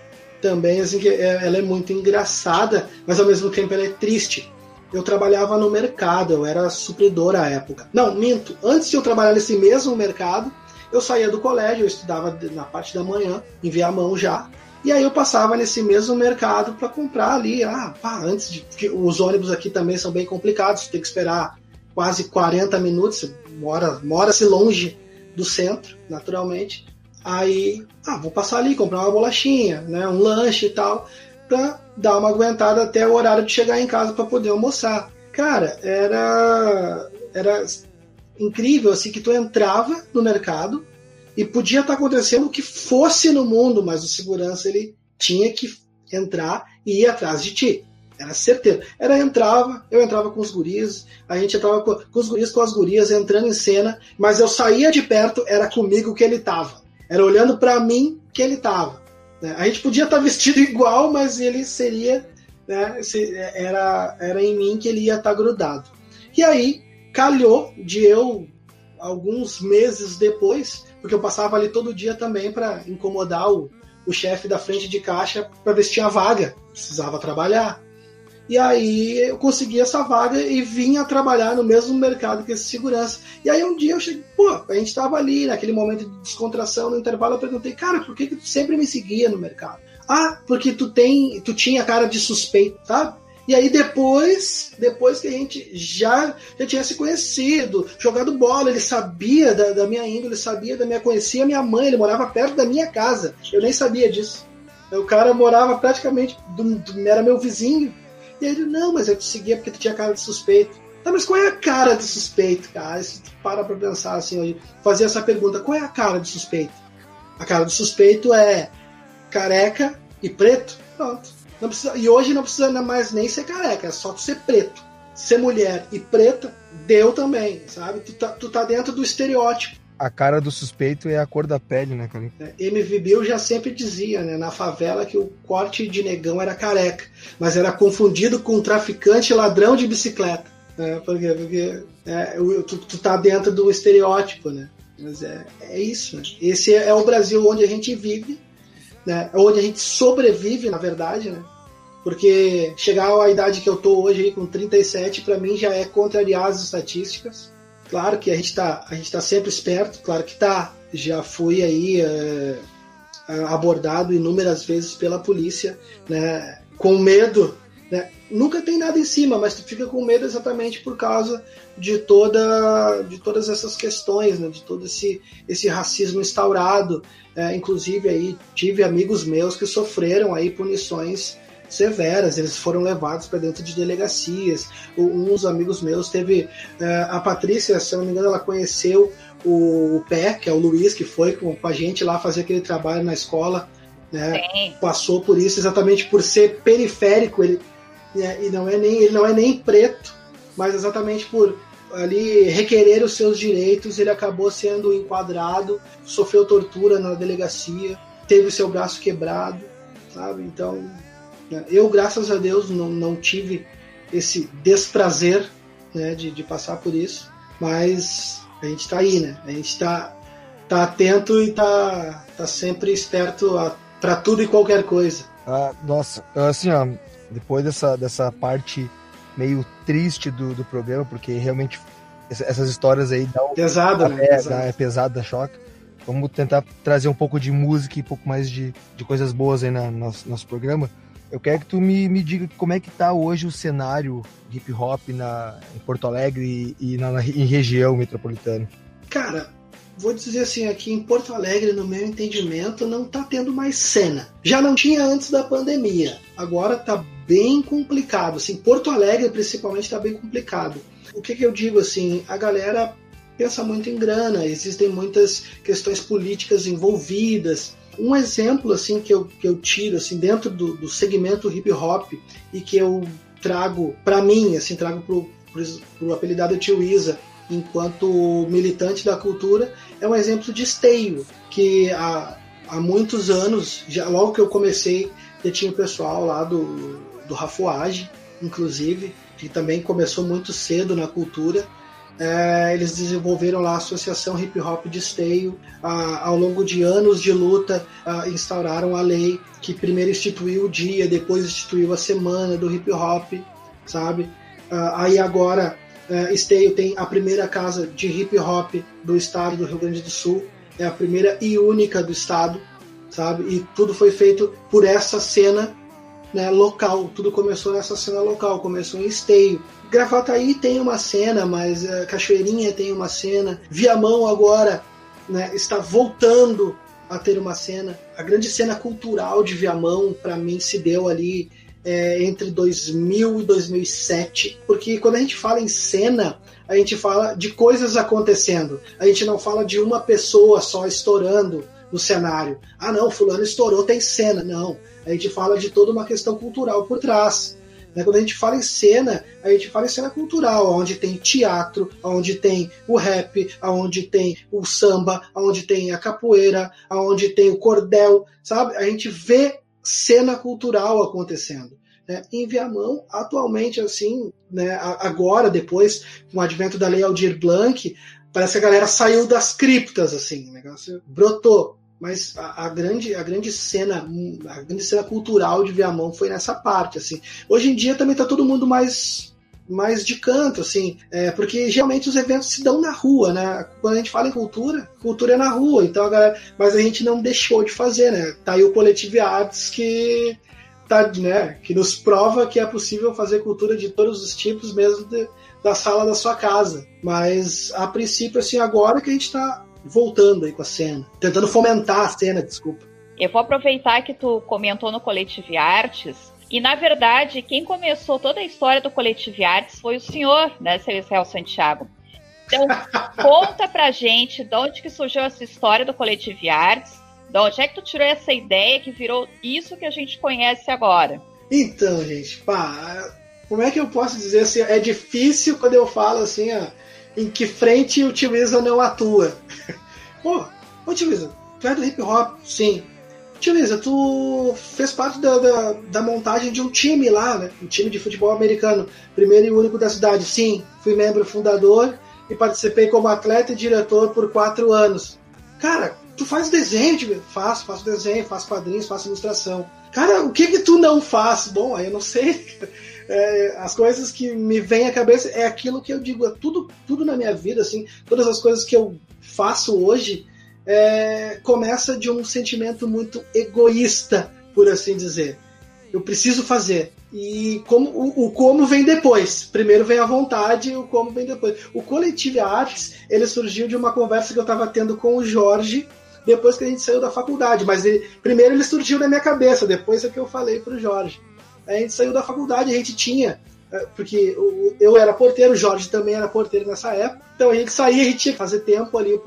também, assim, que é, ela é muito engraçada, mas ao mesmo tempo ela é triste eu trabalhava no mercado, eu era supridor à época. Não, minto. Antes de eu trabalhar nesse mesmo mercado, eu saía do colégio, eu estudava na parte da manhã, em Viamão já. E aí eu passava nesse mesmo mercado para comprar ali. Ah, pá, antes de. Porque os ônibus aqui também são bem complicados, tem que esperar quase 40 minutos, mora, mora-se longe do centro, naturalmente. Aí, ah, vou passar ali, comprar uma bolachinha, né, um lanche e tal para dar uma aguentada até o horário de chegar em casa para poder almoçar. Cara, era era incrível assim que tu entrava no mercado e podia estar tá acontecendo o que fosse no mundo, mas o segurança ele tinha que entrar e ir atrás de ti. Era certeza. Era entrava, eu entrava com os guris, a gente entrava com, com os guris, com as gurias, entrando em cena, mas eu saía de perto, era comigo que ele tava. Era olhando para mim que ele tava. Né? A gente podia estar vestido igual, mas ele seria. Né, era, era em mim que ele ia estar grudado. E aí, calhou de eu, alguns meses depois, porque eu passava ali todo dia também para incomodar o, o chefe da frente de caixa para ver se tinha vaga. Precisava trabalhar. E aí eu consegui essa vaga e vinha trabalhar no mesmo mercado que esse segurança. E aí um dia eu cheguei, pô, a gente estava ali naquele momento de descontração, no intervalo eu perguntei, cara, por que, que tu sempre me seguia no mercado? Ah, porque tu tem, tu tinha cara de suspeito, sabe? E aí depois, depois que a gente já, já tinha se conhecido, jogado bola, ele sabia da, da minha índole, sabia da minha, conhecia minha mãe, ele morava perto da minha casa. Eu nem sabia disso. O cara morava praticamente, do, do, era meu vizinho. E ele, não, mas eu te seguia porque tu tinha cara de suspeito. Tá, mas qual é a cara de suspeito, cara? Se tu para pra pensar assim, fazer essa pergunta, qual é a cara de suspeito? A cara de suspeito é careca e preto. Pronto. Não precisa, e hoje não precisa mais nem ser careca, é só tu ser preto. Ser mulher e preta, deu também, sabe? Tu tá, tu tá dentro do estereótipo a cara do suspeito é a cor da pele, né, cara? É, MV Bill já sempre dizia, né, na favela, que o corte de negão era careca, mas era confundido com um traficante ladrão de bicicleta. Né, porque porque é, tu, tu tá dentro do estereótipo, né? Mas é, é isso. Né? Esse é o Brasil onde a gente vive, né? onde a gente sobrevive, na verdade, né? Porque chegar à idade que eu tô hoje, aí, com 37, para mim já é contrariar as estatísticas Claro que a gente está tá sempre esperto, claro que tá. Já fui aí é, abordado inúmeras vezes pela polícia, né, com medo. Né? Nunca tem nada em cima, mas tu fica com medo exatamente por causa de toda de todas essas questões, né, de todo esse, esse racismo instaurado. É, inclusive aí tive amigos meus que sofreram aí punições severas, eles foram levados para dentro de delegacias. Uns amigos meus teve uh, a Patrícia, se eu não me engano, ela conheceu o, o Pé, que é o Luiz, que foi com, com a gente lá fazer aquele trabalho na escola. Né? Passou por isso exatamente por ser periférico, ele, né? e não é nem, ele não é nem preto, mas exatamente por ali requerer os seus direitos, ele acabou sendo enquadrado, sofreu tortura na delegacia, teve o seu braço quebrado, sabe? Então eu, graças a Deus, não, não tive esse desprazer né, de, de passar por isso, mas a gente está aí, né? A gente está tá atento e está tá sempre esperto para tudo e qualquer coisa. Ah, nossa, assim, ó, depois dessa, dessa parte meio triste do, do programa, porque realmente essas histórias aí dão. Pesado, né? É, pesado. é pesado, da choque. Vamos tentar trazer um pouco de música e um pouco mais de, de coisas boas aí no nosso, nosso programa. Eu quero que tu me, me diga como é que tá hoje o cenário hip hop na, em Porto Alegre e, e na, em região metropolitana. Cara, vou dizer assim, aqui em Porto Alegre, no meu entendimento, não está tendo mais cena. Já não tinha antes da pandemia. Agora está bem complicado. Assim, Porto Alegre, principalmente, está bem complicado. O que, que eu digo assim? A galera pensa muito em grana, existem muitas questões políticas envolvidas. Um exemplo assim que eu, que eu tiro assim dentro do, do segmento hip hop e que eu trago para mim, assim, trago pro, pro, pro apelidado Tio Isa, enquanto militante da cultura, é um exemplo de esteio, que há, há muitos anos, já logo que eu comecei, já tinha o pessoal lá do, do Rafuage, inclusive, que também começou muito cedo na cultura. É, eles desenvolveram lá a Associação Hip Hop de Esteio. Ah, ao longo de anos de luta, ah, instauraram a lei que primeiro instituiu o dia, depois instituiu a semana do hip hop, sabe? Ah, aí agora é, Esteio tem a primeira casa de hip hop do estado do Rio Grande do Sul, é a primeira e única do estado, sabe? E tudo foi feito por essa cena né, local, tudo começou nessa cena local, começou em Esteio. Gravataí tem uma cena, mas uh, Cachoeirinha tem uma cena, Viamão agora né, está voltando a ter uma cena. A grande cena cultural de Viamão, para mim, se deu ali é, entre 2000 e 2007, porque quando a gente fala em cena, a gente fala de coisas acontecendo. A gente não fala de uma pessoa só estourando no cenário. Ah, não, fulano estourou, tem cena. Não. A gente fala de toda uma questão cultural por trás. Né? Quando a gente fala em cena, a gente fala em cena cultural, onde tem teatro, onde tem o rap, onde tem o samba, onde tem a capoeira, onde tem o cordel, sabe? A gente vê cena cultural acontecendo. Né? Em Viamão, atualmente, assim, né, agora, depois, com o advento da Lei Aldir Blanc, parece que a galera saiu das criptas, assim, o negócio brotou. Mas a, a, grande, a grande cena, a grande cena cultural de Viamão foi nessa parte, assim. Hoje em dia também está todo mundo mais mais de canto, assim, é, porque geralmente os eventos se dão na rua, né? Quando a gente fala em cultura, cultura é na rua, então a galera, mas a gente não deixou de fazer, né? Tá aí o Coletivo Artes que tá, né, que nos prova que é possível fazer cultura de todos os tipos mesmo de, da sala da sua casa. Mas a princípio assim agora que a gente está voltando aí com a cena, tentando fomentar a cena, desculpa. Eu vou aproveitar que tu comentou no Coletivo Artes e, na verdade, quem começou toda a história do Coletivo Artes foi o senhor, né, Celestial Santiago. Então, conta pra gente de onde que surgiu essa história do Coletivo Artes, de onde é que tu tirou essa ideia que virou isso que a gente conhece agora? Então, gente, pá, como é que eu posso dizer assim? É difícil quando eu falo assim, ó, em que frente o Tio não atua. Pô, ô Tio tu é do hip hop? Sim. Tio tu fez parte da, da, da, montagem de um time lá, né? Um time de futebol americano, primeiro e único da cidade. Sim, fui membro fundador e participei como atleta e diretor por quatro anos. Cara, tu faz desenho, tio? Faço, faço desenho, faço quadrinhos, faço ilustração. Cara, o que que tu não faz? Bom, aí eu não sei. É, as coisas que me vêm à cabeça é aquilo que eu digo, é tudo, tudo na minha vida, assim, todas as coisas que eu faço hoje, é, começa de um sentimento muito egoísta, por assim dizer. Eu preciso fazer. E como, o, o, como vem depois. Primeiro vem a vontade o como vem depois. O Coletivo Artes, ele surgiu de uma conversa que eu estava tendo com o Jorge, depois que a gente saiu da faculdade. Mas ele, primeiro ele surgiu na minha cabeça, depois é que eu falei para o Jorge. A gente saiu da faculdade, a gente tinha é, porque eu era porteiro, o Jorge também era porteiro nessa época, então a gente saía, a gente tinha que fazer tempo ali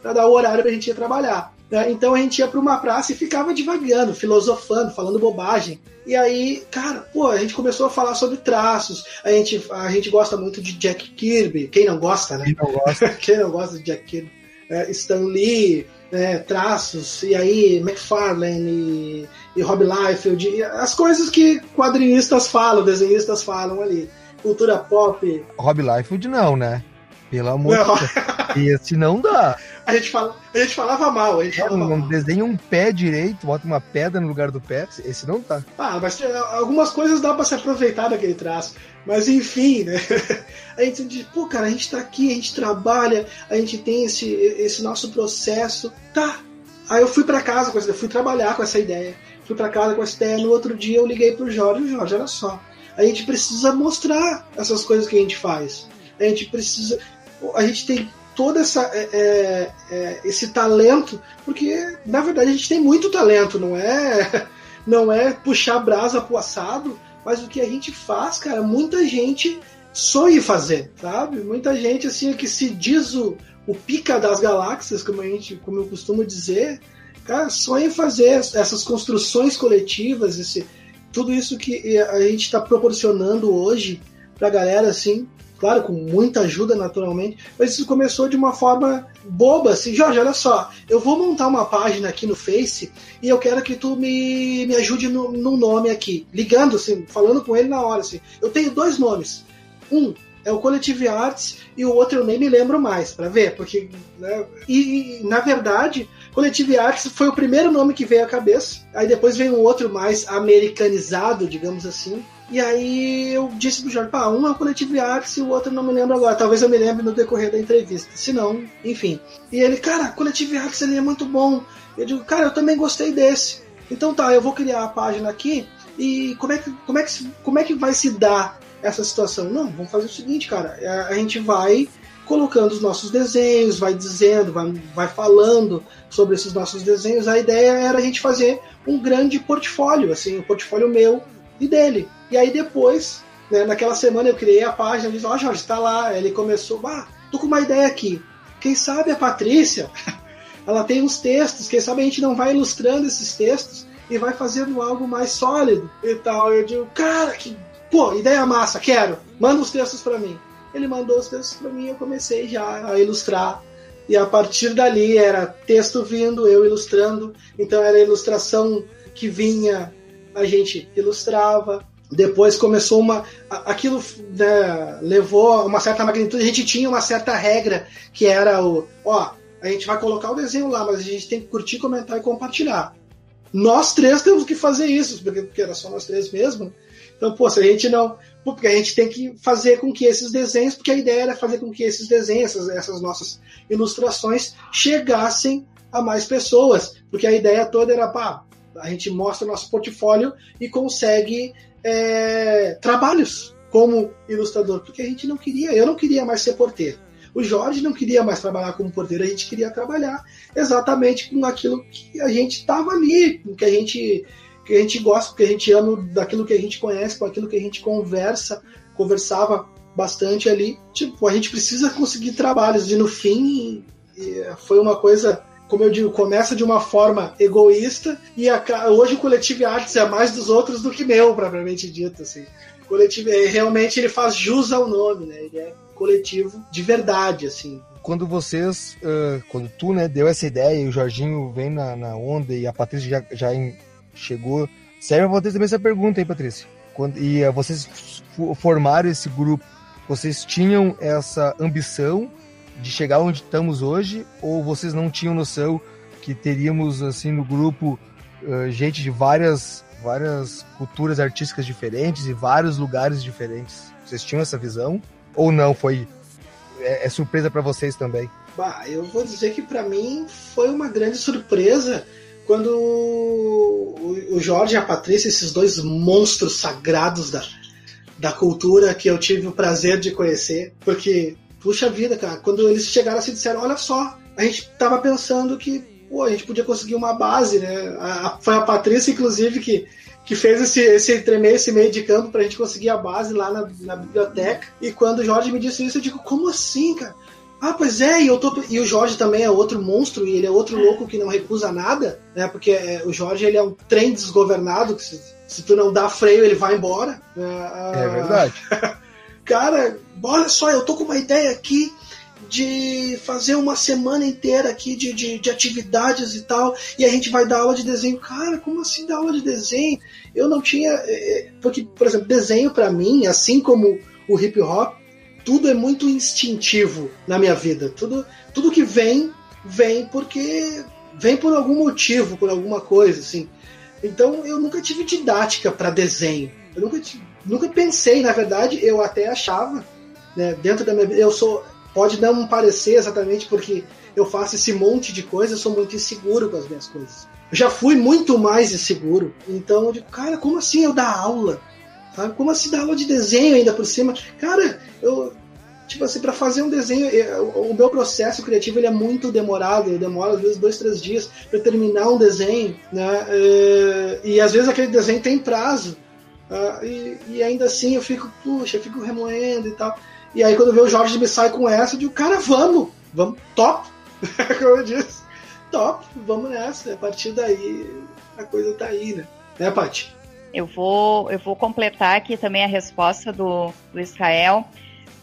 para dar o horário para a gente ir trabalhar. Né? Então a gente ia para uma praça e ficava divagando, filosofando, falando bobagem. E aí, cara, pô, a gente começou a falar sobre traços. A gente, a gente gosta muito de Jack Kirby. Quem não gosta, né? Quem não gosta, Quem não gosta de Jack Kirby? É, Stan Lee, né, traços, e aí McFarlane e, e Rob Liefeld, e as coisas que quadrinistas falam, desenhistas falam ali. Cultura pop. Rob Liefeld não, né? Pelo amor de Deus. Esse não dá. A gente, fala, a gente falava mal. A gente não, falava não mal. desenha um pé direito, bota uma pedra no lugar do pé. Esse não tá. Ah, mas eh, algumas coisas dá para se aproveitar daquele traço. Mas enfim, né? A gente diz, pô, cara, a gente tá aqui, a gente trabalha, a gente tem esse, esse nosso processo. Tá. Aí eu fui para casa com essa fui trabalhar com essa ideia. Fui para casa com essa ideia. No outro dia eu liguei pro Jorge, Jorge, olha só. A gente precisa mostrar essas coisas que a gente faz. A gente precisa. A gente tem todo essa, é, é, é, esse talento, porque na verdade a gente tem muito talento, não é, não é puxar brasa pro assado, mas o que a gente faz, cara, muita gente sonha em fazer, sabe? Muita gente assim que se diz o, o pica das galáxias, como a gente, como eu costumo dizer, cara, sonha em fazer essas construções coletivas, esse, tudo isso que a gente está proporcionando hoje para a galera, assim, claro, com muita ajuda naturalmente, mas isso começou de uma forma boba, assim, Jorge, olha só, eu vou montar uma página aqui no Face e eu quero que tu me, me ajude no, no nome aqui, ligando, assim, falando com ele na hora, assim, eu tenho dois nomes, um é o Collective Arts e o outro eu nem me lembro mais, para ver, porque. Né? E, e, na verdade, Collective Arts foi o primeiro nome que veio à cabeça, aí depois veio um outro mais americanizado, digamos assim. E aí eu disse pro Jorge, pá, um é o Collective Arts e o outro não me lembro agora. Talvez eu me lembre no decorrer da entrevista. Se não, enfim. E ele, cara, Collective Arts ele é muito bom. Eu digo, cara, eu também gostei desse. Então tá, eu vou criar a página aqui e como é que, como é que, como é que vai se dar essa situação. Não, vamos fazer o seguinte, cara. É, a gente vai colocando os nossos desenhos, vai dizendo, vai, vai falando sobre esses nossos desenhos. A ideia era a gente fazer um grande portfólio, assim, um portfólio meu e dele. E aí depois, né, naquela semana eu criei a página, disse, ó oh, Jorge, está lá. Ele começou, ah, tô com uma ideia aqui. Quem sabe a Patrícia, ela tem uns textos, quem sabe a gente não vai ilustrando esses textos e vai fazendo algo mais sólido e tal. Eu digo, cara, que Pô, ideia massa, quero. Manda os textos para mim. Ele mandou os textos para mim eu comecei já a ilustrar. E a partir dali era texto vindo, eu ilustrando. Então era a ilustração que vinha, a gente ilustrava. Depois começou uma. Aquilo né, levou a uma certa magnitude. A gente tinha uma certa regra que era o. Ó, a gente vai colocar o desenho lá, mas a gente tem que curtir, comentar e compartilhar. Nós três temos que fazer isso, porque, era só nós três mesmo. Então, pô, se a gente não. Porque a gente tem que fazer com que esses desenhos, porque a ideia era fazer com que esses desenhos, essas, essas nossas ilustrações, chegassem a mais pessoas. Porque a ideia toda era, pá, a gente mostra o nosso portfólio e consegue é, trabalhos como ilustrador. Porque a gente não queria, eu não queria mais ser porteiro. O Jorge não queria mais trabalhar como porteiro, a gente queria trabalhar exatamente com aquilo que a gente estava ali, com que a gente que a gente gosta, que a gente ama daquilo que a gente conhece, com aquilo que a gente conversa, conversava bastante ali. Tipo, a gente precisa conseguir trabalhos e no fim foi uma coisa como eu digo, começa de uma forma egoísta e a, hoje o Coletivo Artes é mais dos outros do que meu, propriamente dito. Assim. O coletivo, é, realmente ele faz jus ao nome, né? Ele é coletivo de verdade, assim. Quando vocês, uh, quando tu, né, deu essa ideia e o Jorginho vem na, na onda e a Patrícia já, já chegou. Serve pra vocês também essa pergunta aí, Patrícia. Quando, e uh, vocês formaram esse grupo, vocês tinham essa ambição de chegar onde estamos hoje ou vocês não tinham noção que teríamos assim no grupo uh, gente de várias várias culturas artísticas diferentes e vários lugares diferentes? Vocês tinham essa visão ou não? Foi é, é surpresa para vocês também? Bah, eu vou dizer que para mim foi uma grande surpresa quando o Jorge e a Patrícia, esses dois monstros sagrados da, da cultura que eu tive o prazer de conhecer, porque, puxa vida, cara, quando eles chegaram assim disseram: Olha só, a gente tava pensando que pô, a gente podia conseguir uma base, né? A, foi a Patrícia, inclusive, que, que fez esse, esse tremer, esse meio de campo pra gente conseguir a base lá na, na biblioteca. E quando o Jorge me disse isso, eu digo: Como assim, cara? Ah, pois é, e, eu tô, e o Jorge também é outro monstro, e ele é outro louco que não recusa nada, né? Porque é, o Jorge ele é um trem desgovernado, que se, se tu não dá freio, ele vai embora. Ah, é verdade. Cara, olha só, eu tô com uma ideia aqui de fazer uma semana inteira aqui de, de, de, atividades e tal, e a gente vai dar aula de desenho. Cara, como assim dar aula de desenho? Eu não tinha. É, é, porque, por exemplo, desenho para mim, assim como o hip hop, tudo é muito instintivo na minha vida. Tudo, tudo que vem, vem porque vem por algum motivo, por alguma coisa, assim. Então eu nunca tive didática para desenho. Eu nunca, nunca pensei, na verdade, eu até achava, né, dentro da minha eu sou pode não parecer exatamente porque eu faço esse monte de coisas, eu sou muito inseguro com as minhas coisas. Eu já fui muito mais inseguro. Então eu digo, cara, como assim eu dar aula? Sabe? Como assim dar aula de desenho ainda por cima? Cara, eu, tipo assim, para fazer um desenho, o meu processo criativo ele é muito demorado, eu demoro às vezes dois, três dias para terminar um desenho, né? É, e às vezes aquele desenho tem prazo, uh, e, e, ainda assim eu fico, puxa, eu fico remoendo e tal. E aí quando vê o Jorge me sai com essa, eu digo, cara, vamos, vamos, top, como eu disse, top, vamos nessa. A partir daí a coisa tá aí, né? Né, Paty? Eu vou, eu vou completar aqui também a resposta do, do Israel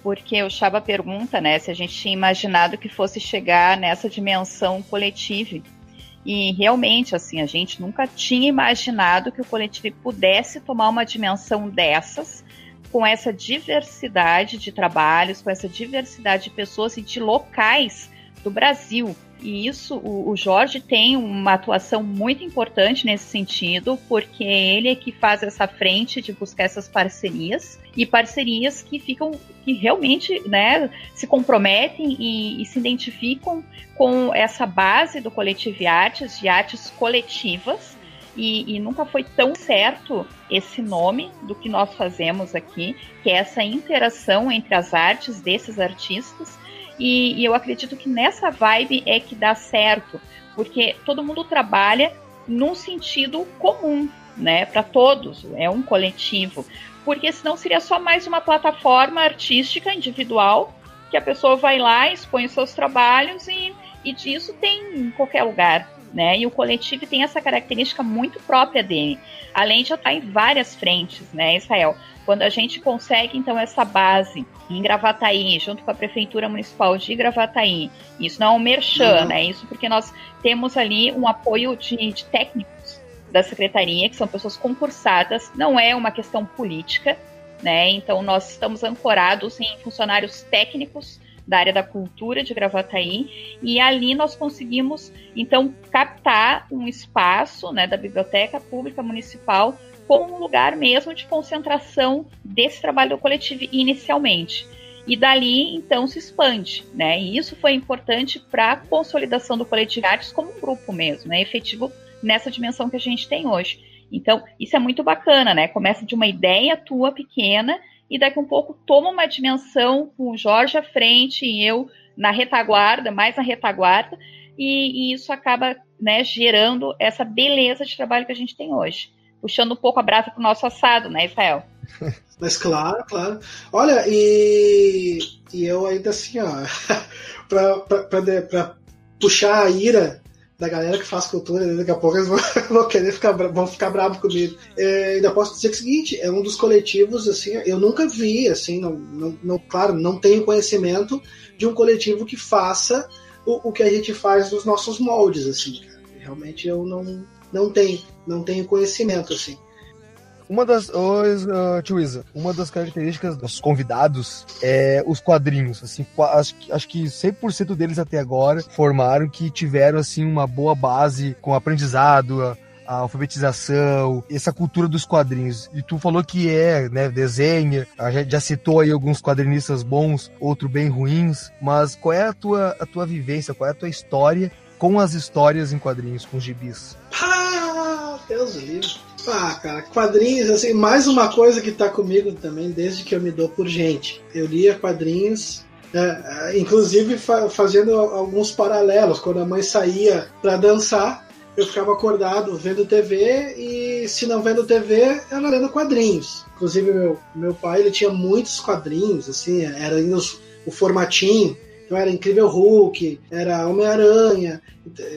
porque o Chaba pergunta, né, se a gente tinha imaginado que fosse chegar nessa dimensão coletiva. E realmente, assim, a gente nunca tinha imaginado que o coletivo pudesse tomar uma dimensão dessas, com essa diversidade de trabalhos, com essa diversidade de pessoas e de locais do Brasil. E isso, o, o, Jorge tem uma atuação muito importante nesse sentido, porque ele é que faz essa frente de buscar essas parcerias e parcerias que ficam, que realmente, né, se comprometem e, e se identificam com essa base do coletivo artes, de artes coletivas. E, e, nunca foi tão certo esse nome do que nós fazemos aqui, que é essa interação entre as artes desses artistas e, e eu acredito que nessa vibe é que dá certo, porque todo mundo trabalha num sentido comum, né, para todos, é um coletivo, porque senão seria só mais uma plataforma artística individual que a pessoa vai lá, expõe seus trabalhos e, e disso tem em qualquer lugar, né? E o coletivo tem essa característica muito própria dele, além de estar em várias frentes, né, Israel? Quando a gente consegue, então, essa base em Gravataí, junto com a Prefeitura Municipal de Gravataí, isso não é um merchan, uhum. né? Isso porque nós temos ali um apoio de, de técnicos da Secretaria, que são pessoas concursadas, não é uma questão política, né? Então, nós estamos ancorados em funcionários técnicos da área da cultura de Gravataí, e ali nós conseguimos, então, captar um espaço né, da Biblioteca Pública Municipal como um lugar mesmo de concentração desse trabalho coletivo inicialmente. E dali, então, se expande, né? E isso foi importante para a consolidação do coletivo artes como um grupo mesmo, né? Efetivo nessa dimensão que a gente tem hoje. Então, isso é muito bacana, né? Começa de uma ideia tua pequena e daqui um pouco toma uma dimensão com o Jorge à frente e eu na retaguarda, mais na retaguarda, e, e isso acaba né, gerando essa beleza de trabalho que a gente tem hoje puxando um pouco a brasa pro nosso assado, né, Israel? Mas claro, claro. Olha, e, e eu ainda assim, ó, pra, puxar a ira da galera que faz cultura, daqui a pouco eles vão, vão querer ficar, vão ficar bravos comigo. É, ainda posso dizer o seguinte, é um dos coletivos, assim, eu nunca vi, assim, não, não, não claro, não tenho conhecimento de um coletivo que faça o, o que a gente faz nos nossos moldes, assim, cara. Realmente eu não, não tenho, não tenho conhecimento assim. Uma das, uh, tio Isa, uma das características dos convidados é os quadrinhos. Assim, acho, acho que 100% deles até agora formaram que tiveram assim uma boa base com aprendizado, a, a alfabetização, essa cultura dos quadrinhos. E tu falou que é, né, desenha, a gente já citou aí alguns quadrinistas bons, outros bem ruins, mas qual é a tua, a tua vivência, qual é a tua história com as histórias em quadrinhos, com gibis? Ah, Deus livre. Ah, cara, quadrinhos, assim, mais uma coisa que tá comigo também desde que eu me dou por gente. Eu lia quadrinhos, é, é inclusive fa fazendo alguns paralelos. Quando a mãe saía para dançar, eu ficava acordado vendo TV e se não vendo TV, ela lendo quadrinhos. Inclusive meu, meu pai ele tinha muitos quadrinhos, assim, era os, o formatinho então era Incrível Hulk, era Homem-Aranha,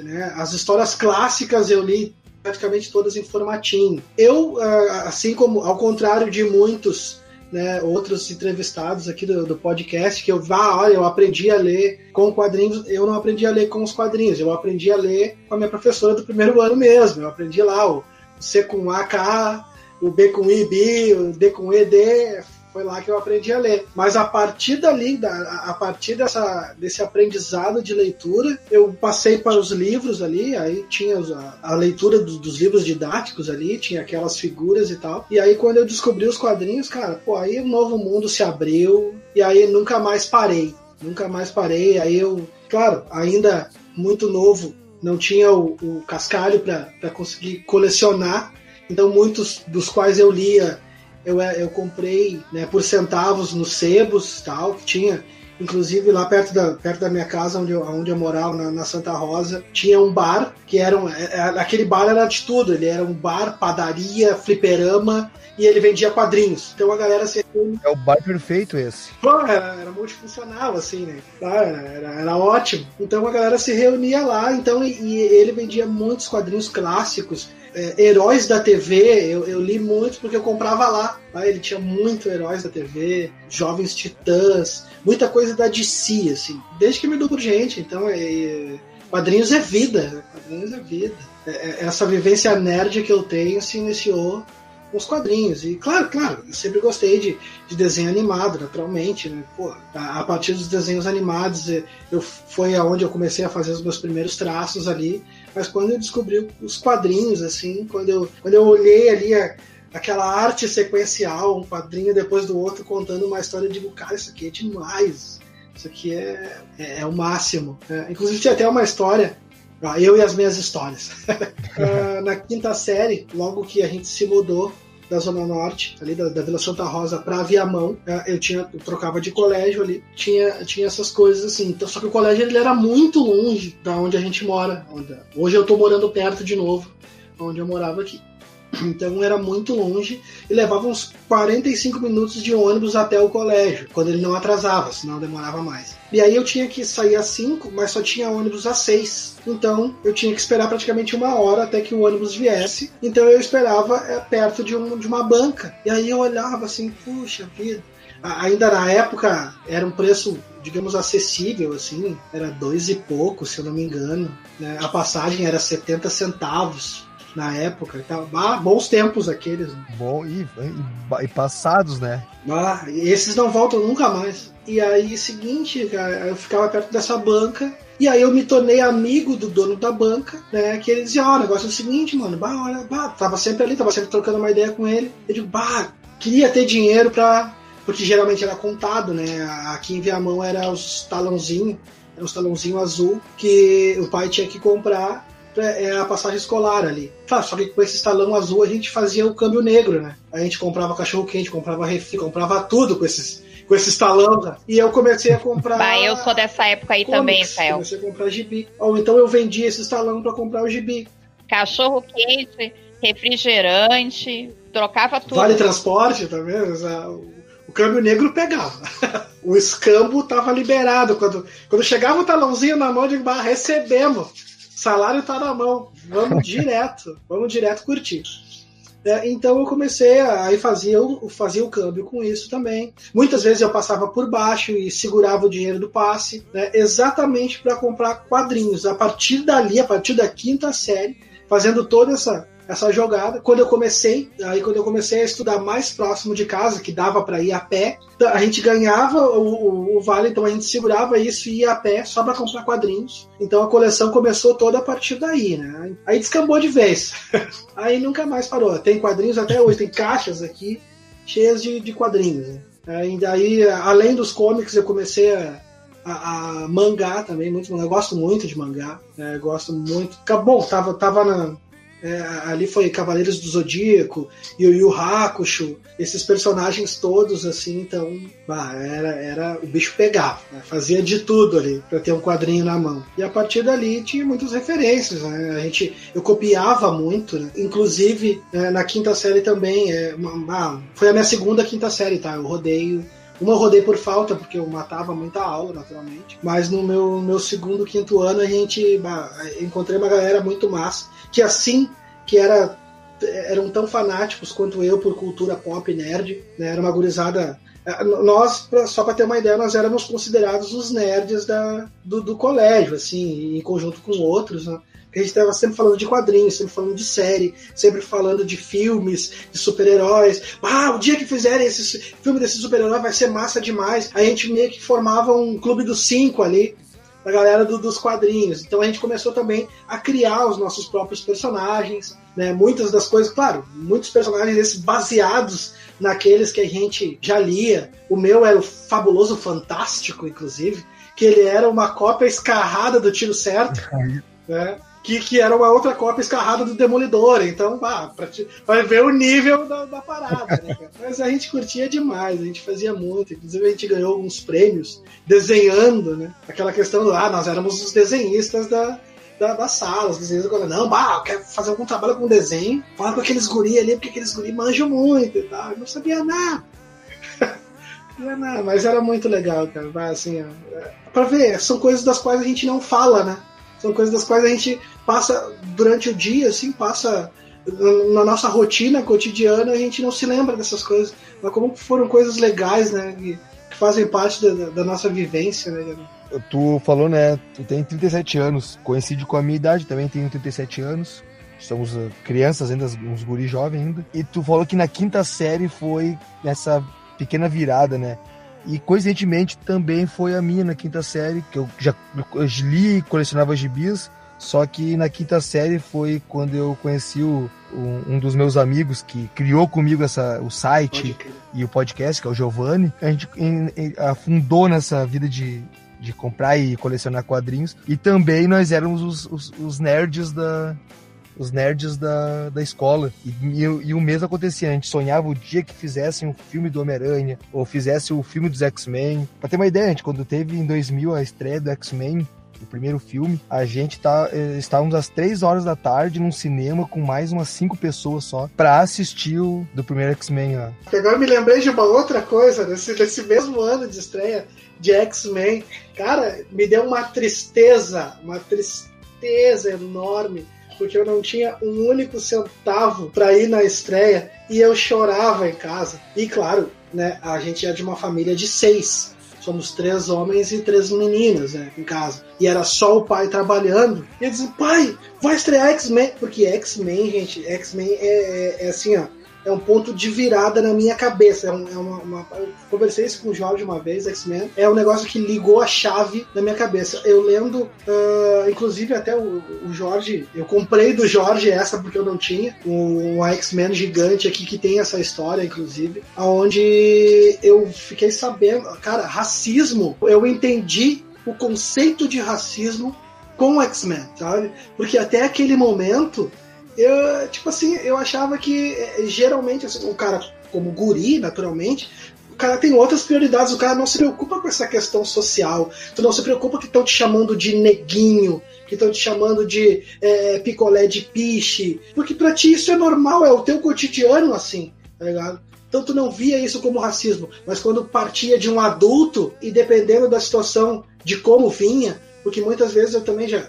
né? as histórias clássicas eu li praticamente todas em formatinho. Eu, ah, assim como, ao contrário de muitos né, outros entrevistados aqui do, do, podcast, que eu vá, ah, olha, eu aprendi a ler com quadrinhos, eu não aprendi a ler com os quadrinhos, eu aprendi a ler com a minha professora do primeiro ano mesmo. Eu aprendi lá o C com A, K, o B com I, B, o D com E, D, foi lá que eu aprendi a ler. Mas a partir dali, a partir dessa, desse aprendizado de leitura, eu passei para os livros ali, aí tinha a, a leitura do, dos livros didáticos ali, tinha aquelas figuras e tal. E aí quando eu descobri os quadrinhos, cara, pô, aí um novo mundo se abriu, e aí nunca mais parei. Nunca mais parei. Aí eu, claro, ainda muito novo, não tinha o, o cascalho para conseguir colecionar. Então muitos dos quais eu lia eu, eu comprei né, por centavos nos sebos tal, que tinha. Inclusive lá perto da, perto da minha casa, onde eu, onde eu morava, na, na Santa Rosa, tinha um bar, que era um, é, é, aquele bar era de tudo, ele era um bar, padaria, fliperama, e ele vendia quadrinhos. Então a galera se É o bar perfeito esse. Pô, era, era multifuncional, assim, né? Era, era, ótimo. Então a galera se reunia lá, então, e, e ele vendia muitos quadrinhos clássicos. É, heróis da TV, eu, eu, li muito porque eu comprava lá. Tá? Ele tinha muito Heróis da TV, Jovens Titãs, muita coisa da DC, assim. Desde que me dou por gente, então é, quadrinhos é vida, né? quadrinhos é vida. É, é, essa vivência nerd que eu tenho se iniciou com os quadrinhos. E claro, claro, eu sempre gostei de, de desenho animado, naturalmente. Né? Pô, a, a, partir dos desenhos animados, é, eu, foi aonde eu comecei a fazer os meus primeiros traços ali. Mas quando eu descobri os quadrinhos, assim, quando eu, quando eu olhei ali a, aquela arte sequencial, um quadrinho depois do outro, contando uma história, eu digo, cara, isso aqui é demais. Isso aqui é, é, é o máximo. É, inclusive tinha até uma história eu e as minhas histórias. Ah, na quinta série, logo que a gente se mudou da Zona Norte, ali da, da Vila Santa Rosa para Viamão. É, eu tinha eu trocava de colégio ali, tinha, tinha essas coisas assim. Então, só que o colégio ele era muito longe da onde a gente mora. Onde, hoje eu tô morando perto de novo, onde eu morava aqui. Então era muito longe e levava uns 45 minutos de ônibus até o colégio, quando ele não atrasava, senão demorava mais. E aí eu tinha que sair às 5, mas só tinha ônibus às 6. Então eu tinha que esperar praticamente uma hora até que o ônibus viesse. Então eu esperava é, perto de, um, de uma banca. E aí eu olhava assim, puxa vida. Ainda na época era um preço, digamos, acessível, assim, era dois e pouco, se eu não me engano. Né? A passagem era 70 centavos na época. Então, ah, bons tempos aqueles. Né? Bom, e, e, e, passados, né? Ah, esses não voltam nunca mais. E aí, seguinte, cara, eu ficava perto dessa banca. E aí eu me tornei amigo do dono da banca, né? Que ele dizia, ó, oh, o negócio é o seguinte, mano, bah, olha, bah, tava sempre ali, tava sempre trocando uma ideia com ele. Eu digo, bah, queria ter dinheiro pra. Porque geralmente era contado, né? Aqui em Viamão era os talãozinhos, era os talãozinhos azul que o pai tinha que comprar é a passagem escolar ali. Claro, só que com esse talão azul a gente fazia o câmbio negro, né? A gente comprava cachorro quente, comprava refri, comprava tudo com esses com esses talão. Né? E eu comecei a comprar. Bah, eu sou dessa época aí comics, também, Rafael. Comecei a comprar gibi. Ou então eu vendia esses talão para comprar o gibi. Cachorro quente, refrigerante, trocava tudo. Vale transporte também. O câmbio negro pegava. o escambo tava liberado. Quando, quando chegava o talãozinho na mão, digo, bah, recebemos salário tá na mão, vamos direto, vamos direto curtir. É, então eu comecei a aí fazia, fazia o câmbio com isso também. Muitas vezes eu passava por baixo e segurava o dinheiro do passe, né, exatamente para comprar quadrinhos. A partir dali, a partir da quinta série, fazendo toda essa essa jogada. Quando eu comecei, aí quando eu comecei a estudar mais próximo de casa, que dava para ir a pé, a gente ganhava o, o, o, vale, então a gente segurava isso e ia a pé só para comprar quadrinhos. Então a coleção começou toda a partir daí, né? Aí descambou de vez. aí nunca mais parou. Tem quadrinhos até hoje, tem caixas aqui cheias de, de quadrinhos. Né? Aí, aí, além dos comics, eu comecei a, a, a mangá também, muito Eu gosto muito de mangá, né? gosto muito. Bom, tava, tava na, é, ali foi Cavaleiros do Zodíaco, Yu Yu Hakusho, esses personagens todos, assim, então, bah, era, era o bicho pegava, né? fazia de tudo ali para ter um quadrinho na mão. E a partir dali tinha muitas referências, né? A gente, eu copiava muito, né? inclusive é, na quinta série também, é, uma, foi a minha segunda quinta série, tá? Eu rodeio uma eu rodei por falta, porque eu matava muita aula, naturalmente. Mas no meu, meu segundo, quinto ano, a gente encontrei uma galera muito massa que assim que era eram tão fanáticos quanto eu por cultura pop nerd, né? Era uma gurizada é, nós, só para ter uma ideia, nós éramos considerados os nerds da, do, do colégio, assim, em conjunto com outros, né? A gente estava sempre falando de quadrinhos, sempre falando de série, sempre falando de filmes, de super-heróis. Ah, o dia que fizerem esse filme desse super-herói vai ser massa demais. A gente meio que formava um clube dos cinco ali, da galera do, dos quadrinhos. Então a gente começou também a criar os nossos próprios personagens, né? Muitas das coisas, claro, muitos personagens esses baseados naqueles que a gente já lia. O meu era o fabuloso fantástico, inclusive, que ele era uma cópia escarrada do tiro certo, né? Que, que era uma outra cópia escarrada do Demolidor. Então, pá, pra, pra ver o nível da, da parada, né, cara? Mas a gente curtia demais, a gente fazia muito. Inclusive, a gente ganhou alguns prêmios desenhando, né? Aquela questão do, ah, nós éramos os desenhistas da, da, da sala, os desenhistas agora, não, bah, quer fazer algum trabalho com desenho, fala com aqueles guri ali, porque aqueles guri manjam muito e tal. Eu não sabia nada. não, não, mas era muito legal, cara. Assim, ó, é, pra ver, são coisas das quais a gente não fala, né? São coisas das quais a gente passa durante o dia, assim, passa na nossa rotina cotidiana, a gente não se lembra dessas coisas. Mas como foram coisas legais, né? Que, fazem parte da, da, nossa vivência, né? Tu falou, né? Tu tem 37 anos, coincide com a minha idade, também tenho 37 anos. Somos uh, crianças ainda, uns guri jovens ainda. E tu falou que na quinta série foi essa pequena virada, né? E coincidentemente também foi a minha na quinta série, que eu já li e colecionava gibis, só que na quinta série foi quando eu conheci o, um, um, dos meus amigos que criou comigo essa, o site e o podcast, que é o Giovanni. A gente em, em, afundou nessa vida de, de comprar e colecionar quadrinhos. E também nós éramos os, os, os nerds da, os nerds da, da escola. E, e, e, o mesmo acontecia, a gente sonhava o dia que fizessem um filme do Homem-Aranha, ou fizesse o filme dos X-Men. Pra ter uma ideia, a gente, quando teve em 2000 a estreia do X-Men, o primeiro filme, a gente tá, eh, estávamos às três horas da tarde num cinema com mais umas cinco pessoas só para assistir o do primeiro X-Men. Agora me lembrei de uma outra coisa, desse, desse mesmo ano de estreia de X-Men. Cara, me deu uma tristeza, uma tristeza enorme porque eu não tinha um único centavo para ir na estreia e eu chorava em casa. E claro, né, a gente é de uma família de seis. Somos três homens e três meninas né, em casa. E era só o pai trabalhando. E eu dizia, pai, vai estrear X-Men. Porque X-Men, gente, X-Men é, é, é assim, ó é um ponto de virada na minha cabeça. É, um, é uma, uma, eu conversei isso com o Jorge uma vez, X-Men. É um negócio que ligou a chave na minha cabeça. Eu lendo, uh, inclusive até o, o, Jorge, eu comprei do Jorge essa porque eu não tinha, um, um X-Men gigante aqui que tem essa história, inclusive, aonde eu fiquei sabendo, cara, racismo, eu entendi o conceito de racismo com o X-Men, sabe? Porque até aquele momento eu, tipo assim, eu achava que é, geralmente, assim, um cara como guri, naturalmente, o cara tem outras prioridades, o cara não se preocupa com essa questão social, tu não se preocupa que estão te chamando de neguinho, que estão te chamando de é, picolé de piche, porque para ti isso é normal, é o teu cotidiano assim, tá ligado? Então tu não via isso como racismo, mas quando partia de um adulto e dependendo da situação de como vinha, porque muitas vezes eu também já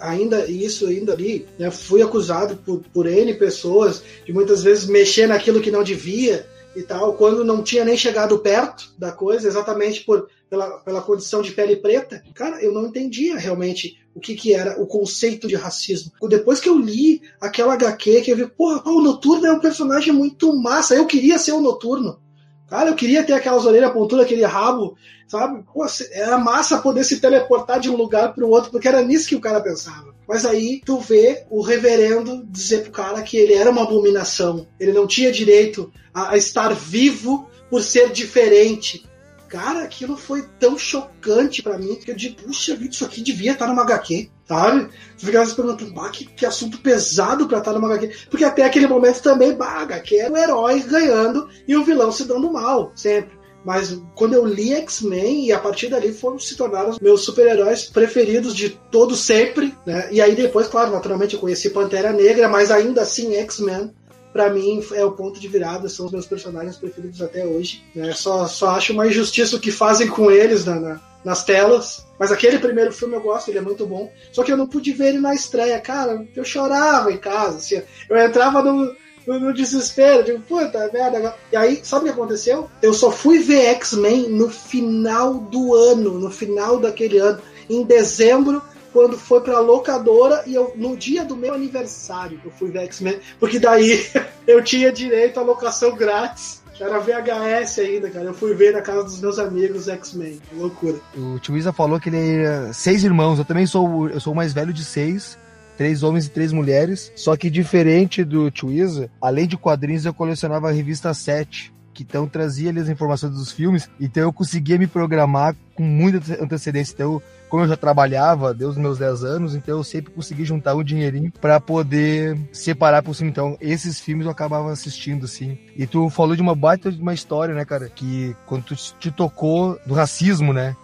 ainda isso ainda ali, né, fui acusado por, por N pessoas de muitas vezes mexer naquilo que não devia e tal, quando não tinha nem chegado perto da coisa, exatamente por, pela, pela condição de pele preta. Cara, eu não entendia realmente o que, que era o conceito de racismo. Depois que eu li aquela HQ, que eu vi, porra, o Noturno é um personagem muito massa, eu queria ser o Noturno. Cara, eu queria ter aquelas orelhas pontudas, aquele rabo, sabe? Pô, era massa poder se teleportar de um lugar para o outro, porque era nisso que o cara pensava. Mas aí tu vê o reverendo dizer pro cara que ele era uma abominação, ele não tinha direito a, a estar vivo por ser diferente. Cara, aquilo foi tão chocante para mim que eu digo, puxa vida, isso aqui devia estar numa HQ, sabe? Você ficava se perguntando, que, que assunto pesado pra estar numa HQ. Porque até aquele momento também, bah, HQ era o herói ganhando e o vilão se dando mal, sempre. Mas quando eu li X-Men, e a partir dali foram se tornaram os meus super-heróis preferidos de todo sempre, né? E aí depois, claro, naturalmente eu conheci Pantera Negra, mas ainda assim X-Men para mim é o ponto de virada, são os meus personagens preferidos até hoje. Né? Só, só acho uma injustiça o que fazem com eles na, na, nas telas. Mas aquele primeiro filme eu gosto, ele é muito bom. Só que eu não pude ver ele na estreia, cara. Eu chorava em casa. Assim, eu entrava no, no, no desespero, digo, puta merda. E aí, sabe o que aconteceu? Eu só fui ver X-Men no final do ano, no final daquele ano, em dezembro quando foi pra locadora e eu, no dia do meu aniversário, eu fui ver X-Men, porque daí eu tinha direito à locação grátis. Era VHS ainda, cara. Eu fui ver na casa dos meus amigos X-Men. Loucura. O tio Isa falou que ele é seis irmãos. Eu também sou, eu sou o mais velho de seis. Três homens e três mulheres. Só que diferente do tio Isa, além de quadrinhos, eu colecionava a revista 7 que então trazia ali as informações dos filmes, então eu conseguia me programar com muita antecedência. Então como eu já trabalhava desde os meus 10 anos, então eu sempre consegui juntar um dinheirinho para poder separar por cima. Então, esses filmes eu acabava assistindo, assim. E tu falou de uma baita de uma história, né, cara? Que quando tu te tocou do racismo, né?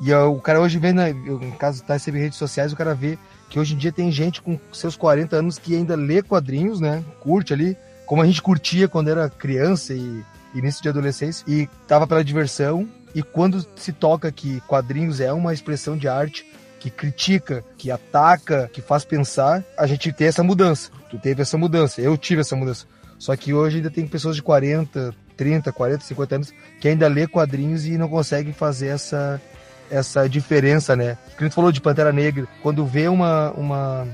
E o cara hoje vê, né, no caso tá em redes sociais, o cara vê que hoje em dia tem gente com seus 40 anos que ainda lê quadrinhos, né? Curte ali, como a gente curtia quando era criança e início de adolescência, e tava pela diversão. E quando se toca que quadrinhos é uma expressão de arte que critica, que ataca, que faz pensar, a gente tem essa mudança. Tu teve essa mudança, eu tive essa mudança. Só que hoje ainda tem pessoas de 40, 30, 40, 50 anos que ainda lê quadrinhos e não conseguem fazer essa essa diferença, né? A gente falou de Pantera Negra, quando vê uma, uma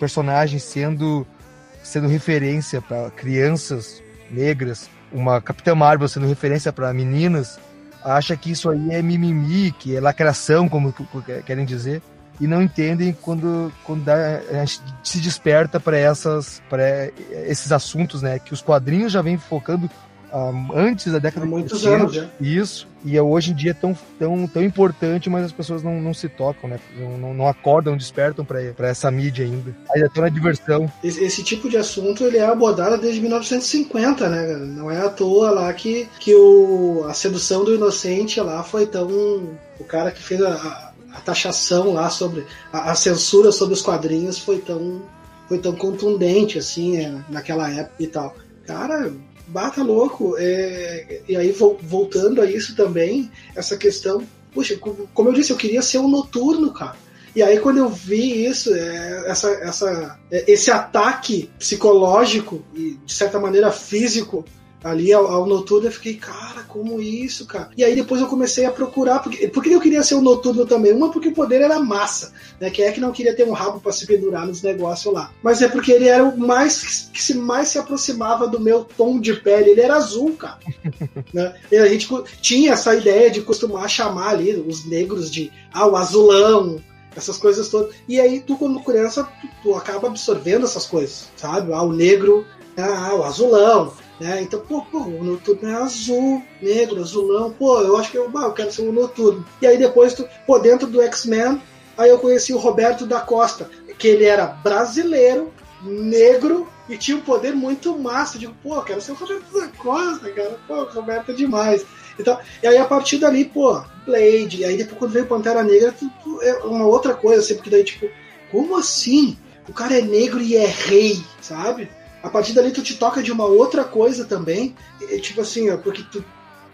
personagem sendo sendo referência para crianças negras, uma Capitã Marvel sendo referência para meninas, acha que isso aí é mimimi, que é lacração, como querem dizer, e não entendem quando, quando dá, a gente se desperta para esses assuntos, né? Que os quadrinhos já vêm focando um, antes da década de anos já. Isso. E é hoje em dia tão, tão, tão importante, mas as pessoas não, não se tocam, né? Não, não acordam, despertam para essa mídia ainda. Ainda estão na diversão. Esse, esse, tipo de assunto ele é abordado desde 1950, né? Não é à toa lá que, que o, a sedução do inocente lá foi tão. O cara que fez a, a taxação lá sobre. A, a censura sobre os quadrinhos foi tão foi tão contundente assim é, naquela época e tal. Cara, bata louco. É, e aí, voltando a isso também, essa questão. Puxa, como eu disse, eu queria ser um noturno, cara. E aí, quando eu vi isso, é, essa, essa, é, esse ataque psicológico e, de certa maneira, físico ali ao, ao, noturno, eu fiquei, cara, como isso, cara? E aí depois eu comecei a procurar, porque, porque eu queria ser o um noturno também? Uma, porque o poder era massa, né? Quem é que não queria ter um rabo para se pendurar nos negócios lá? Mas é porque ele era o mais que se mais se aproximava do meu tom de pele, ele era azul, cara. né? E a gente tinha essa ideia de costumar chamar ali os negros de ah, o azulão, essas coisas todas. E aí tu, como criança, tu, tu acaba absorvendo essas coisas, sabe? Ah, o negro, ah, o azulão. Né? Então, pô, pô, o noturno é azul, negro, azulão. Pô, eu acho que eu, bah, eu quero ser um noturno. E aí depois, tu, pô, dentro do X-Men, aí eu conheci o Roberto da Costa, que ele era brasileiro, negro e tinha um poder muito massa. Eu digo, pô, quero ser o Roberto da Costa, cara. Pô, o Roberto é demais. Então, e aí a partir dali, pô, Blade, e aí depois quando veio Pantera Negra, tu, tu, é uma outra coisa, assim, porque daí, tipo, como assim? O cara é negro e é rei, sabe? A partir dali tu te toca de uma outra coisa também, e, tipo assim, ó, porque tu,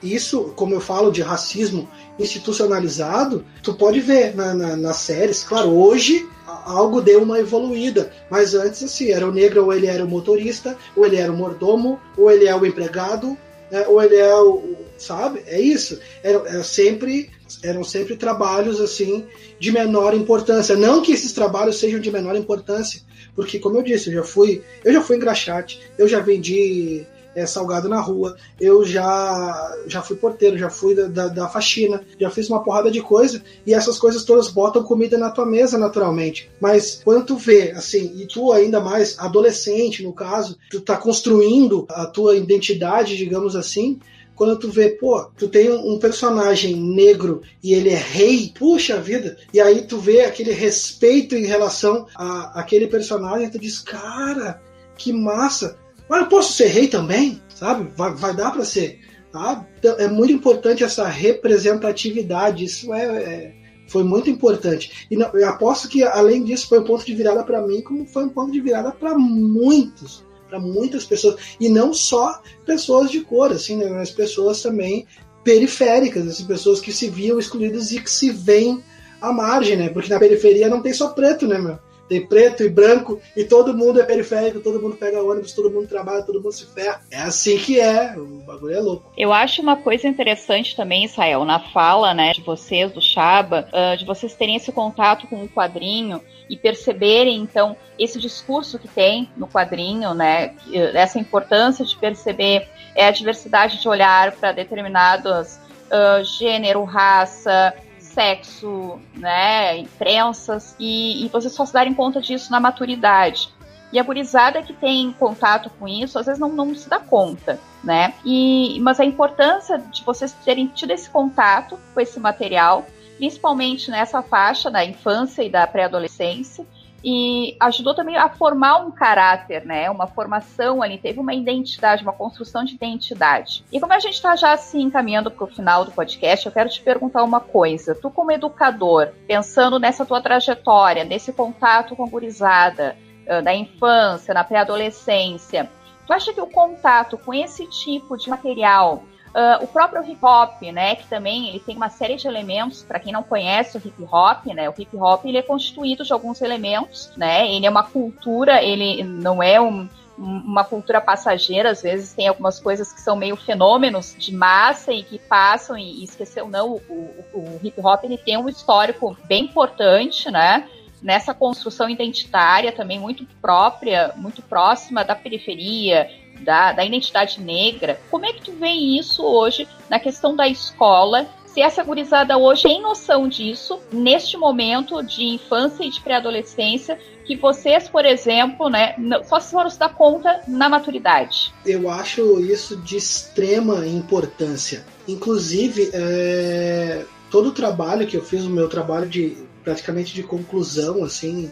isso, como eu falo de racismo institucionalizado, tu pode ver na, na, nas séries. Claro, hoje algo deu uma evoluída, mas antes assim, era o negro ou ele era o motorista, ou ele era o mordomo, ou ele é o empregado, né, ou ele é o, sabe? É isso. Era, era sempre eram sempre trabalhos assim de menor importância. Não que esses trabalhos sejam de menor importância, porque como eu disse, eu já fui, eu já fui engraxate, eu já vendi é, salgado na rua, eu já já fui porteiro, já fui da, da, da, faxina, já fiz uma porrada de coisa, e essas coisas todas botam comida na tua mesa naturalmente. Mas quando tu vê, assim, e tu ainda mais adolescente, no caso, tu tá construindo a tua identidade, digamos assim, quando tu vê, pô, tu tem um personagem negro e ele é rei, puxa vida, e aí tu vê aquele respeito em relação a aquele personagem, tu diz, cara, que massa. Mas eu posso ser rei também, sabe? Vai, vai dar para ser. Tá? Então, é muito importante essa representatividade, isso é, é foi muito importante. E não, eu aposto que, além disso, foi um ponto de virada para mim, como foi um ponto de virada para muitos para muitas pessoas e não só pessoas de cor, assim, né, mas pessoas também periféricas, assim, pessoas que se viam excluídas e que se veem à margem, né? Porque na periferia não tem só preto, né, meu? Tem preto e branco e todo mundo é periférico, todo mundo pega ônibus, todo mundo trabalha, todo mundo se ferra. É assim que é, o bagulho é louco. Eu acho uma coisa interessante também, Israel, na fala, né, de vocês, do Chaba, uh, de vocês terem esse contato com o quadrinho e perceberem, então, esse discurso que tem no quadrinho, né, essa importância de perceber é a diversidade de olhar para determinados uh, gênero, raça, sexo, né, crenças, e, e vocês só se darem conta disso na maturidade. E a gurizada que tem contato com isso, às vezes não, não se dá conta, né? E, mas a importância de vocês terem tido esse contato com esse material principalmente nessa faixa da infância e da pré-adolescência e ajudou também a formar um caráter, né? Uma formação ali, teve uma identidade, uma construção de identidade. E como a gente está já assim encaminhando para o final do podcast, eu quero te perguntar uma coisa. Tu, como educador, pensando nessa tua trajetória, nesse contato com a gurizada, da infância, na pré-adolescência, tu acha que o contato com esse tipo de material Uh, o próprio hip hop, né, que também ele tem uma série de elementos, para quem não conhece o hip hop, né, o hip hop ele é constituído de alguns elementos, né, ele é uma cultura, ele não é um, uma cultura passageira, às vezes tem algumas coisas que são meio fenômenos de massa e que passam e, e esqueceu não, o, o, o hip hop ele tem um histórico bem importante, né, nessa construção identitária também muito própria, muito próxima da periferia, da, da identidade negra. Como é que tu vê isso hoje na questão da escola? Se essa gurizada hoje tem noção disso, neste momento de infância e de pré-adolescência, que vocês, por exemplo, né, só se foram se dar conta na maturidade? Eu acho isso de extrema importância. Inclusive, é, todo o trabalho que eu fiz, o meu trabalho de praticamente de conclusão, assim,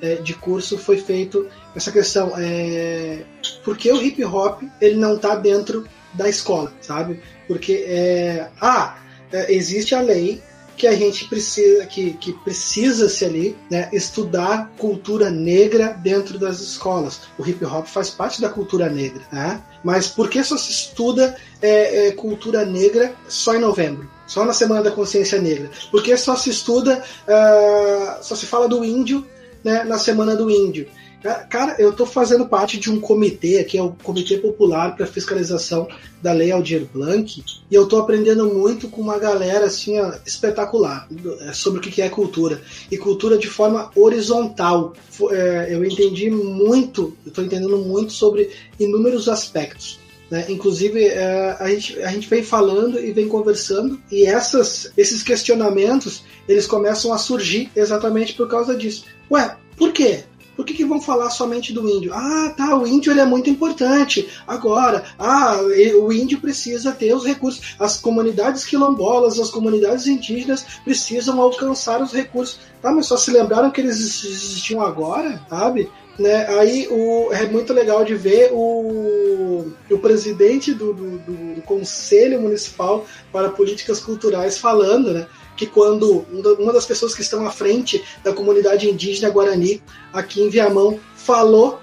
é, de curso foi feito essa questão. É, por que o hip hop ele não está dentro da escola, sabe? Porque é, ah, é, existe a lei que a gente precisa que, que precisa se ali né, estudar cultura negra dentro das escolas. O hip hop faz parte da cultura negra, né? Mas por que só se estuda é, é, cultura negra só em novembro? Só na Semana da Consciência Negra? Por que só se estuda, uh, só se fala do índio né, na Semana do Índio. Cara, eu estou fazendo parte de um comitê, que é o Comitê Popular para Fiscalização da Lei Aldir Blanc, e eu estou aprendendo muito com uma galera assim, ó, espetacular é, sobre o que é cultura. E cultura de forma horizontal. É, eu entendi muito, estou entendendo muito sobre inúmeros aspectos. Né? Inclusive, é, a, gente, a gente vem falando e vem conversando, e essas, esses questionamentos eles começam a surgir exatamente por causa disso. Ué, por quê? Por que, que vão falar somente do índio? Ah, tá, o índio ele é muito importante. Agora, ah, o índio precisa ter os recursos. As comunidades quilombolas, as comunidades indígenas precisam alcançar os recursos. Tá, mas só se lembraram que eles existiam agora, sabe? Né? Aí o, é muito legal de ver o, o presidente do, do, do Conselho Municipal para Políticas Culturais falando, né? Que quando uma das pessoas que estão à frente da comunidade indígena Guarani aqui em Viamão falou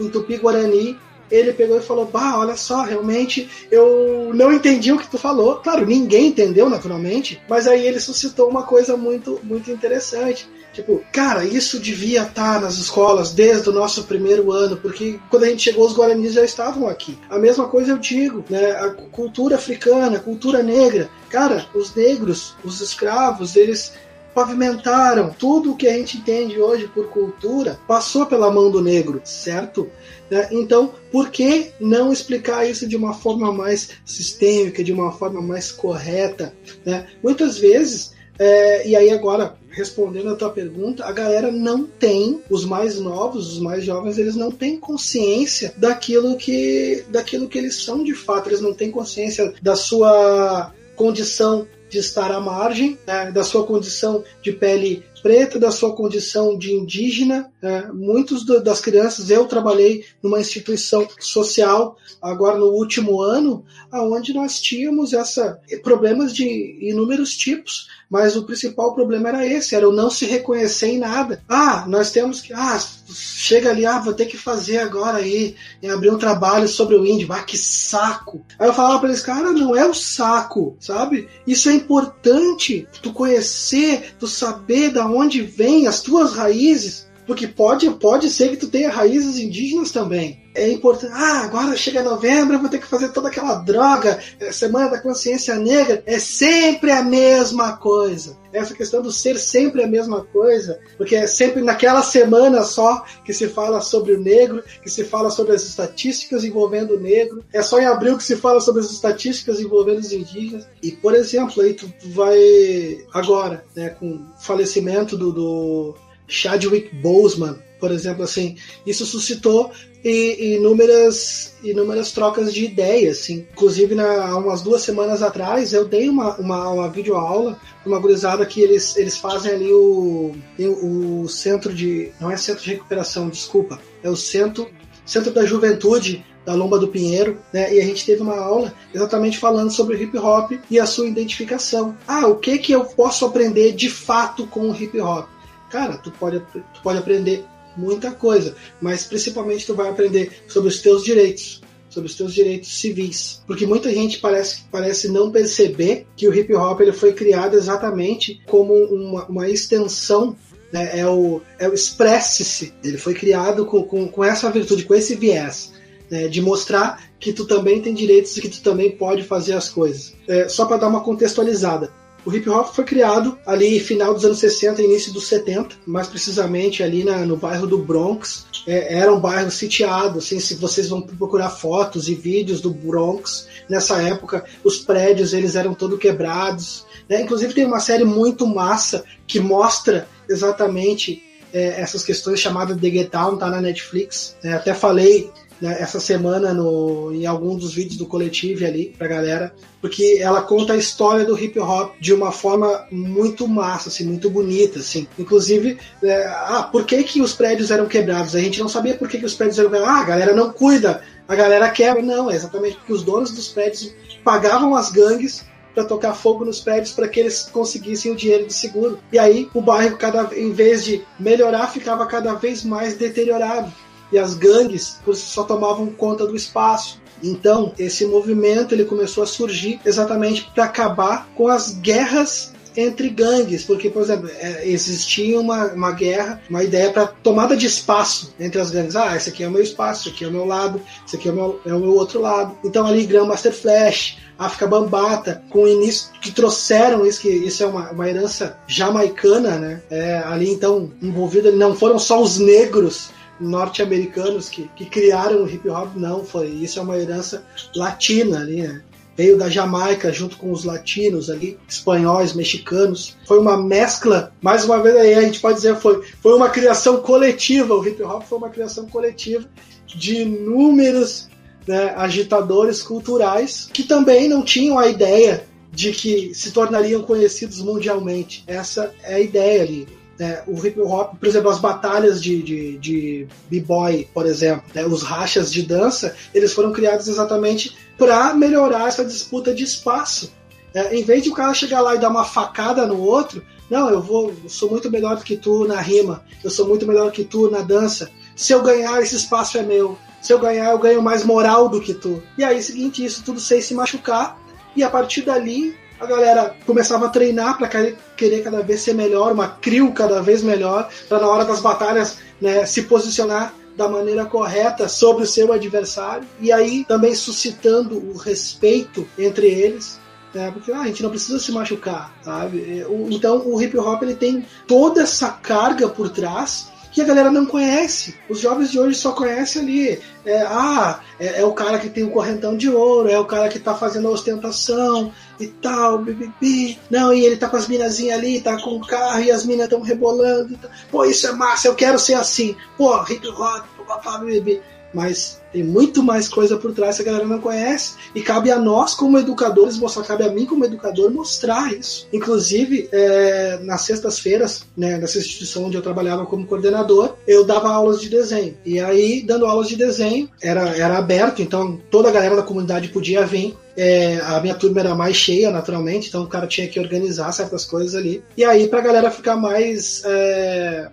em Tupi-Guarani, ele pegou e falou: Bah, olha só, realmente eu não entendi o que tu falou. Claro, ninguém entendeu, naturalmente, mas aí ele suscitou uma coisa muito, muito interessante. Tipo, cara, isso devia estar tá nas escolas desde o nosso primeiro ano, porque quando a gente chegou, os guaranis já estavam aqui. A mesma coisa eu digo, né? A cultura africana, a cultura negra. Cara, os negros, os escravos, eles pavimentaram tudo o que a gente entende hoje por cultura passou pela mão do negro, certo? Né? Então, por que não explicar isso de uma forma mais sistêmica, de uma forma mais correta? Né? Muitas vezes é, e aí agora, respondendo a tua pergunta, a galera não tem, os mais novos, os mais jovens, eles não têm consciência daquilo que, daquilo que eles são de fato, eles não têm consciência da sua condição de estar à margem, né, da sua condição de pele preta, da sua condição de indígena. Né. Muitos do, das crianças, eu trabalhei numa instituição social agora no último ano, aonde nós tínhamos essa problemas de inúmeros tipos mas o principal problema era esse, era o não se reconhecer em nada. Ah, nós temos que, ah, chega ali, ah, vou ter que fazer agora aí, e abrir um trabalho sobre o índio, ah, que saco. Aí eu falava para eles, cara, não é o saco, sabe? Isso é importante, tu conhecer, tu saber da onde vem as tuas raízes, porque pode, pode ser que tu tenha raízes indígenas também. É importante. Ah, agora chega novembro, eu vou ter que fazer toda aquela droga. É, Semana da Consciência Negra é sempre a mesma coisa. Essa questão do ser sempre a mesma coisa, porque é sempre naquela semana só que se fala sobre o negro, que se fala sobre as estatísticas envolvendo o negro. É só em abril que se fala sobre as estatísticas envolvendo os indígenas. E, por exemplo, aí tu vai agora, né, com o falecimento do, do Chadwick Boseman, por exemplo, assim, isso suscitou inúmeras, inúmeras trocas de ideias, assim. Inclusive, na, há umas duas semanas atrás, eu dei uma, uma, uma videoaula uma gurizada que eles, eles fazem ali o, o, centro de... não é centro de recuperação, desculpa, é o centro, centro da juventude da Lomba do Pinheiro, né? E a gente teve uma aula exatamente falando sobre hip hop e a sua identificação. Ah, o que que eu posso aprender de fato com o hip hop? Cara, tu pode, tu pode aprender muita coisa, mas principalmente tu vai aprender sobre os teus direitos, sobre os teus direitos civis, porque muita gente parece, parece não perceber que o hip hop ele foi criado exatamente como uma, uma extensão né, é o, é o expresse-se. Ele foi criado com, com, com essa virtude, com esse viés. Né, de mostrar que tu também tem direitos e que tu também pode fazer as coisas. É, só para dar uma contextualizada. O hip hop foi criado ali final dos anos 60, início dos 70, mais precisamente ali na, no bairro do Bronx. É, era um bairro sitiado, assim, se vocês vão procurar fotos e vídeos do Bronx, nessa época os prédios eles eram todos quebrados. Né? Inclusive tem uma série muito massa que mostra exatamente é, essas questões chamada The Get Down, tá na Netflix. É, até falei né, essa semana no, em algum dos vídeos do coletivo ali pra galera, porque ela conta a história do hip hop de uma forma muito massa, assim, muito bonita, assim. Inclusive, é, ah, por que que os prédios eram quebrados? A gente não sabia por que, que os prédios eram quebrados. Ah, a galera não cuida, a galera quebra. Não, é exatamente porque os donos dos prédios pagavam as gangues para tocar fogo nos prédios para que eles conseguissem o dinheiro de seguro. E aí o bairro, cada, em vez de melhorar, ficava cada vez mais deteriorado e as gangues só tomavam conta do espaço. Então, esse movimento ele começou a surgir exatamente para acabar com as guerras entre gangues, porque, por exemplo, é, existia uma, uma guerra, uma ideia para tomada de espaço entre as gangues. Ah, esse aqui é o meu espaço, esse aqui é o meu lado, esse aqui é o meu, é o meu outro lado. Então, ali, Grandmaster Flash, África Bambata, com o início que trouxeram isso, que isso é uma, uma herança jamaicana, né? É, ali, então, envolvido, não foram só os negros norte-americanos que, que criaram o hip hop, não, foi isso é uma herança latina ali, né? Veio da Jamaica junto com os latinos ali, espanhóis, mexicanos. Foi uma mescla, mais uma vez aí a gente pode dizer, foi, foi uma criação coletiva. O hip hop foi uma criação coletiva de inúmeros né, agitadores culturais que também não tinham a ideia de que se tornariam conhecidos mundialmente. Essa é a ideia ali né, o hip hop, por exemplo, as batalhas de, de, de b-boy, por exemplo, né, os rachas de dança, eles foram criados exatamente para melhorar essa disputa de espaço. É, em vez de o cara chegar lá e dar uma facada no outro, não, eu vou, eu sou muito melhor do que tu na rima, eu sou muito melhor do que tu na dança. Se eu ganhar, esse espaço é meu. Se eu ganhar, eu ganho mais moral do que tu. E aí, seguinte, isso tudo sem se machucar. E a partir dali, a galera começava a treinar para querer cada vez ser melhor, uma crew cada vez melhor, para na hora das batalhas né, se posicionar da maneira correta sobre o seu adversário e aí também suscitando o respeito entre eles. Né, porque ah, a gente não precisa se machucar, sabe? Então o hip hop ele tem toda essa carga por trás que a galera não conhece. Os jovens de hoje só conhecem ali. É, ah, é, é, o cara que tem o correntão de ouro, é o cara que tá fazendo a ostentação e tal, bibibi. Não, e ele tá com as minazinhas ali, tá com o carro e as minas estão rebolando. Pô, isso é massa, eu quero ser assim. Pô, hip hop, papá, bibi. Mas tem muito mais coisa por trás que a galera não conhece. E cabe a nós, como educadores, mostrar, cabe a mim, como educador, mostrar isso. Inclusive, é, nas sextas-feiras, né, nessa instituição onde eu trabalhava como coordenador, eu dava aulas de desenho. E aí, dando aulas de desenho, era, era aberto, então toda a galera da comunidade podia vir. É, a minha turma era mais cheia, naturalmente, então o cara tinha que organizar certas coisas ali. E aí, pra galera ficar mais. É,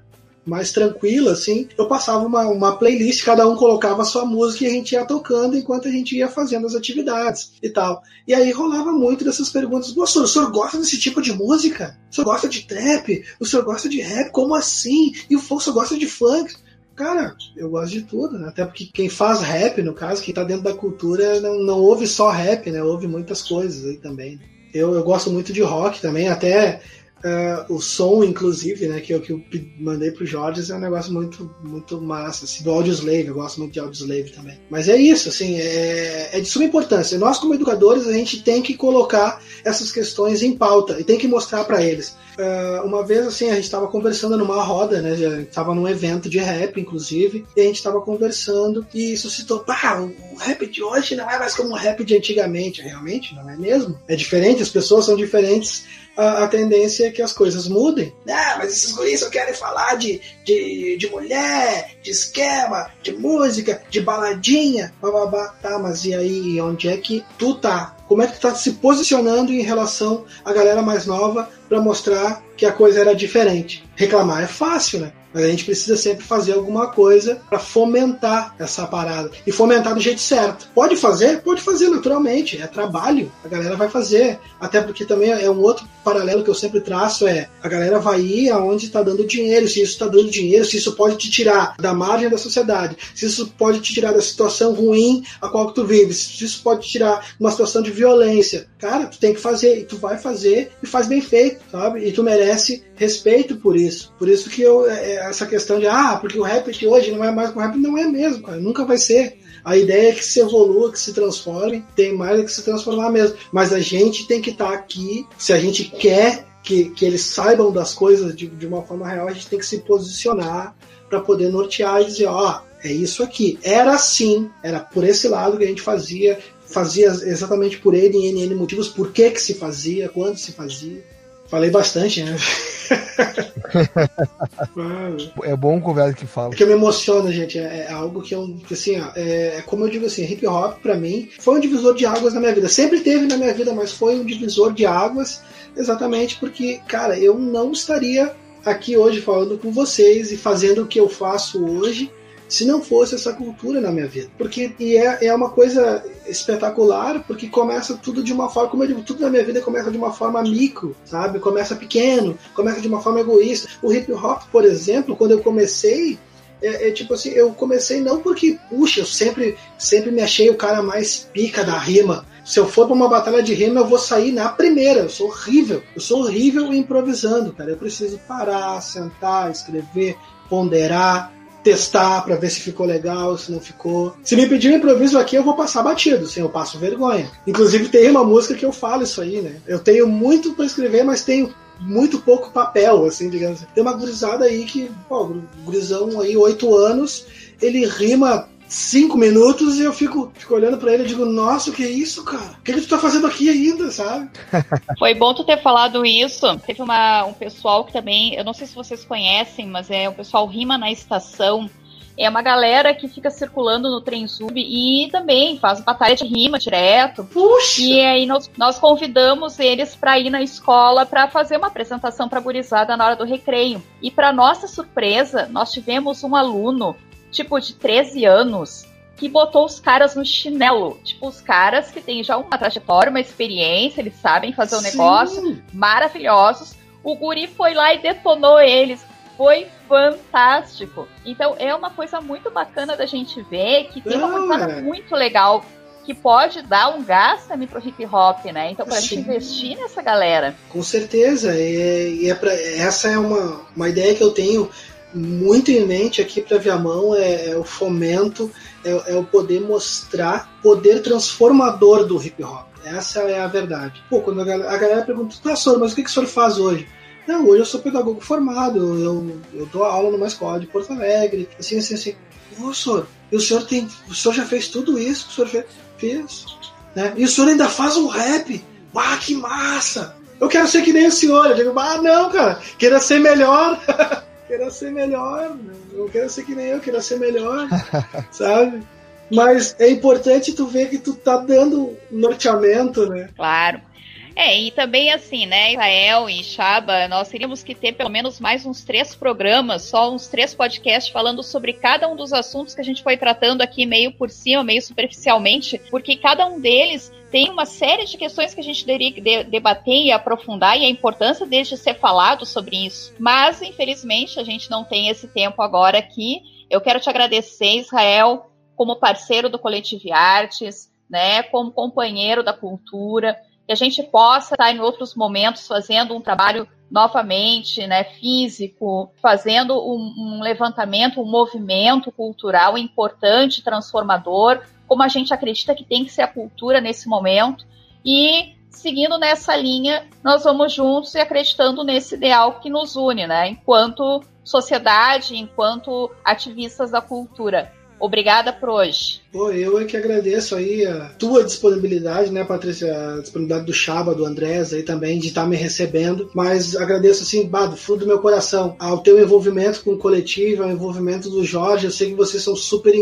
mais tranquila, assim, eu passava uma, uma playlist, cada um colocava a sua música e a gente ia tocando enquanto a gente ia fazendo as atividades e tal. E aí rolava muito dessas perguntas: o senhor gosta desse tipo de música? O senhor gosta de trap? O senhor gosta de rap? Como assim? E o senhor gosta de funk? Cara, eu gosto de tudo, né? Até porque quem faz rap, no caso, quem tá dentro da cultura, não, não ouve só rap, né? Ouve muitas coisas aí também. Eu, eu gosto muito de rock também, até Uh, o som, inclusive, né, que eu, que eu mandei pro Jorge, é um negócio muito, muito massa, assim, do Audioslave, eu gosto muito de Audioslave também. Mas é isso, assim, é, é de suma importância. Nós, como educadores, a gente tem que colocar essas questões em pauta e tem que mostrar para eles. Uh, uma vez, assim, a gente estava conversando numa roda, né, estava num evento de rap, inclusive, e a gente estava conversando e suscitou, pá, o rap de hoje não é mais como o rap de antigamente. Realmente, não é mesmo? É diferente, as pessoas são diferentes a, a, tendência é que as coisas mudem. Ah, mas esses guris só querem falar de, de, de mulher, de esquema, de música, de baladinha, bababá. Tá, mas e aí, onde é que tu tá? Como é que tu tá se posicionando em relação à galera mais nova para mostrar que a coisa era diferente? Reclamar é fácil, né? Mas a gente precisa sempre fazer alguma coisa para fomentar essa parada. E fomentar do jeito certo. Pode fazer? Pode fazer naturalmente. É trabalho. A galera vai fazer. Até porque também é um outro paralelo que eu sempre traço é a galera vai ir aonde está dando dinheiro. Se isso está dando dinheiro, se isso pode te tirar da margem da sociedade, se isso pode te tirar da situação ruim a qual tu vive, se isso pode te tirar uma situação de violência. Cara, tu tem que fazer. E tu vai fazer e faz bem feito, sabe? E tu merece respeito por isso. Por isso que eu, é, é, essa questão de, ah, porque o rap de hoje não é mais o rap, não é mesmo, cara. Nunca vai ser. A ideia é que se evolua, que se transforme, tem mais é que se transformar mesmo. Mas a gente tem que estar tá aqui, se a gente quer que, que eles saibam das coisas de, de uma forma real, a gente tem que se posicionar para poder nortear e dizer, ó, oh, é isso aqui. Era assim, era por esse lado que a gente fazia, fazia exatamente por ele em NN motivos, por que que se fazia, quando se fazia. Falei bastante, né? é bom conversa que fala. Porque me emociona, gente. É, é algo que eu, assim, é, é, como eu digo assim, hip hop para mim foi um divisor de águas na minha vida. Sempre teve na minha vida, mas foi um divisor de águas exatamente porque, cara, eu não estaria aqui hoje falando com vocês e fazendo o que eu faço hoje se não fosse essa cultura na minha vida. Porque e é, é uma coisa espetacular, porque começa tudo de uma forma, como eu digo, tudo na minha vida começa de uma forma micro, sabe? Começa pequeno, começa de uma forma egoísta. O hip hop, por exemplo, quando eu comecei, é, é, tipo assim, eu comecei não porque, puxa, eu sempre, sempre me achei o cara mais pica da rima. Se eu for para uma batalha de rima, eu vou sair na primeira. Eu sou horrível. Eu sou horrível improvisando, cara. Eu preciso parar, sentar, escrever, ponderar, testar para ver se ficou legal, se não ficou. Se me pedir um improviso aqui, eu vou passar batido, assim, eu passo vergonha. Inclusive tem uma música que eu falo isso aí, né? Eu tenho muito para escrever, mas tenho muito pouco papel, assim, digamos assim. Tem uma gurizada aí que, pô, gurizão aí, oito anos, ele rima cinco minutos e eu fico, fico olhando para ele e digo, nossa, o que é isso, cara? O que, é que tu tá fazendo aqui ainda, sabe? Foi bom tu ter falado isso. Teve uma, um pessoal que também, eu não sei se vocês conhecem, mas é o pessoal Rima na Estação. É uma galera que fica circulando no trem sub e também faz batalha de rima direto. Puxa! E aí nós, nós convidamos eles para ir na escola para fazer uma apresentação para gurizada na hora do recreio. E para nossa surpresa, nós tivemos um aluno tipo, de 13 anos, que botou os caras no chinelo. Tipo, os caras que têm já uma trajetória, uma experiência, eles sabem fazer o um negócio, maravilhosos. O guri foi lá e detonou eles. Foi fantástico. Então é uma coisa muito bacana da gente ver que tem uma coisa muito legal que pode dar um gás também pro hip hop, né? Então, pra Sim. gente investir nessa galera. Com certeza. E, é pra, essa é uma, uma ideia que eu tenho muito em mente aqui para Viamão é, é o fomento, é, é, o poder mostrar poder transformador do hip hop. Essa é a verdade. Pô, quando a galera, a galera pergunta, professor, mas o que, que o senhor faz hoje? Não, hoje eu sou pedagogo formado, eu, eu dou aula numa escola de Porto Alegre, assim, assim, assim. Professor, o senhor tem. O senhor já fez tudo isso que o senhor fez? Fiz. Né? E o senhor ainda faz um rap? Ah, que massa! Eu quero ser que nem o senhor. Eu digo, ah, não, cara, queira ser melhor. queira ser melhor, né? eu quero ser que nem eu, queira ser melhor, sabe? Mas é importante tu ver que tu tá dando norteamento, né? Claro. É, e também assim, né, Israel e Chaba, nós teríamos que ter pelo menos mais uns três programas, só uns três podcasts falando sobre cada um dos assuntos que a gente foi tratando aqui meio por cima, meio superficialmente, porque cada um deles tem uma série de questões que a gente deveria debater e aprofundar e a importância deles de ser falado sobre isso. Mas, infelizmente, a gente não tem esse tempo agora aqui. Eu quero te agradecer, Israel, como parceiro do Coletivo Artes, né, como companheiro da cultura, que a gente possa estar em outros momentos fazendo um trabalho novamente, né, físico, fazendo um, um levantamento, um movimento cultural importante, transformador, como a gente acredita que tem que ser a cultura nesse momento. E seguindo nessa linha, nós vamos juntos e acreditando nesse ideal que nos une, né? Enquanto sociedade, enquanto ativistas da cultura. Obrigada por hoje. Pô, eu é que agradeço aí a tua disponibilidade, né, Patrícia? A disponibilidade do Chaba, do Andrés aí também, de estar tá me recebendo. Mas agradeço, assim, do fundo do meu coração, ao teu envolvimento com o coletivo, ao envolvimento do Jorge. Eu sei que vocês são super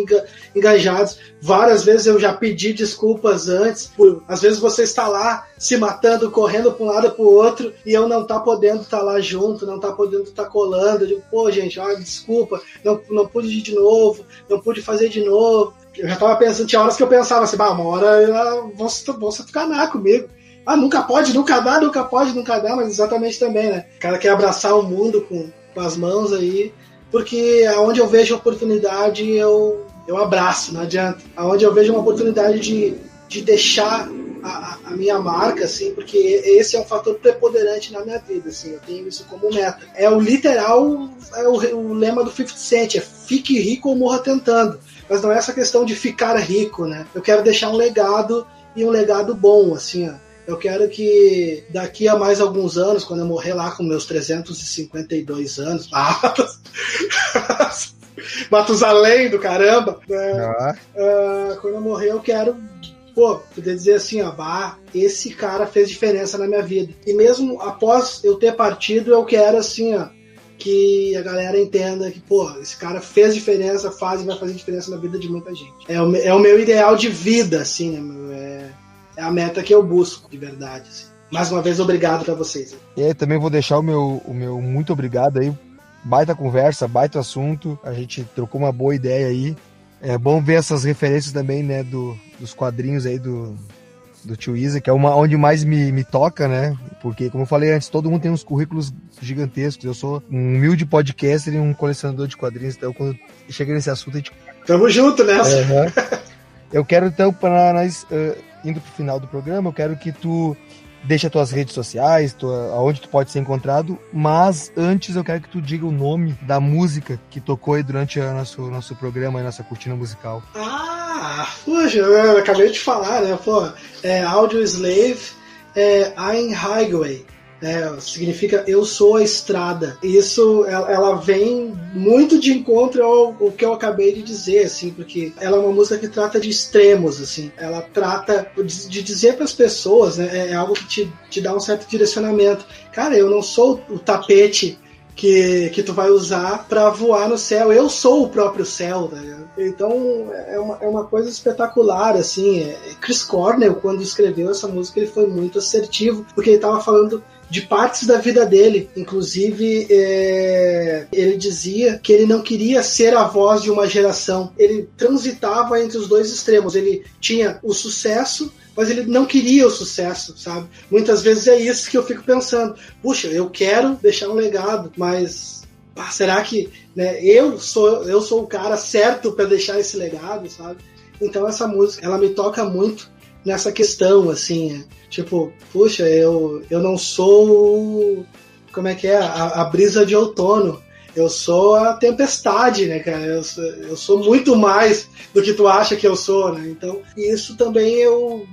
engajados. Várias vezes eu já pedi desculpas antes, por às vezes você está lá se matando, correndo para um lado para o outro, e eu não tá podendo estar tá lá junto, não tá podendo estar tá colando. Eu digo, pô, gente, ó, desculpa, não, não pude ir de novo, não pude fazer de novo. Eu já tava pensando, tinha horas que eu pensava assim, bah, uma hora vão se, vão se ficar comigo. Ah, nunca pode, nunca dá, nunca pode, nunca dá, mas exatamente também, né? O cara quer abraçar o mundo com, com as mãos aí, porque aonde eu vejo oportunidade, eu, eu abraço, não adianta. Aonde eu vejo uma oportunidade de, de deixar a, a, minha marca, assim, porque esse é um fator preponderante na minha vida, assim, eu tenho isso como meta. É o literal, é o, o lema do 50 Cent, é fique rico ou morra tentando. Mas não é essa questão de ficar rico, né? Eu quero deixar um legado e um legado bom, assim, ó. Eu quero que daqui a mais alguns anos, quando eu morrer lá com meus 352 anos, Matusalém do caramba, né? ah. uh, quando eu morrer eu quero pô, poder dizer assim, ó, bah, esse cara fez diferença na minha vida. E mesmo após eu ter partido, eu quero assim, ó, que a galera entenda que, pô, esse cara fez diferença, faz e vai fazer diferença na vida de muita gente. É o, é o meu ideal de vida, assim, né? É, é a meta que eu busco, de verdade, assim. Mais uma vez, obrigado para vocês. E aí, também vou deixar o meu, o meu muito obrigado aí. Baita conversa, baita assunto. A gente trocou uma boa ideia aí. É bom ver essas referências também, né, do, dos quadrinhos aí do, do tio Isa, que é uma onde mais me, me toca, né? Porque, como eu falei antes, todo mundo tem uns currículos gigantescos. Eu sou um humilde podcaster e um colecionador de quadrinhos, então quando chega nesse assunto, a gente. Tamo junto nessa. Uhum. Eu quero, então, para nós, uh, indo pro final do programa, eu quero que tu deixa tuas redes sociais, tua, aonde tu pode ser encontrado, mas antes eu quero que tu diga o nome da música que tocou aí durante o nosso, nosso programa, a nossa cortina musical. Ah, poxa, eu acabei de falar, né? Pô, é Audio Slave, é Ein Highway né? significa eu sou a estrada. Isso ela, vem muito de encontro ao, ao, que eu acabei de dizer, assim, porque ela é uma música que trata de extremos, assim. Ela trata de, dizer para as pessoas, né? É, é algo que te, te dá um certo direcionamento. Cara, eu não sou o tapete que, que tu vai usar para voar no céu. Eu sou o próprio céu, né? Então é uma, é uma coisa espetacular, assim. É, Chris Cornell, quando escreveu essa música, ele foi muito assertivo, porque ele estava falando de partes da vida dele. Inclusive, é, ele dizia que ele não queria ser a voz de uma geração. Ele transitava entre os dois extremos. Ele tinha o sucesso, mas ele não queria o sucesso, sabe? Muitas vezes é isso que eu fico pensando. Puxa, eu quero deixar um legado, mas ah, será que né, eu sou eu sou o cara certo para deixar esse legado, sabe? Então essa música, ela me toca muito nessa questão, assim, tipo, puxa, eu, eu não sou, como é que é, a, a brisa de outono, eu sou a tempestade, né, cara, eu sou, eu sou muito mais do que tu acha que eu sou, né, então, isso também eu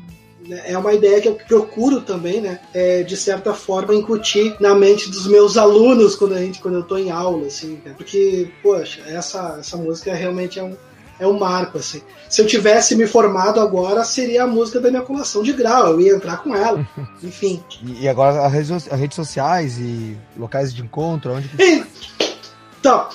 né, é uma ideia que eu procuro também, né, é, de certa forma incutir na mente dos meus alunos quando a gente, quando eu estou em aula, assim, porque, poxa, essa, essa música realmente é um, é um marco, assim. Se eu tivesse me formado agora, seria a música da minha colação de grau, eu ia entrar com ela. Enfim. E, agora as redes, as redes sociais e locais de encontro, onde. Então,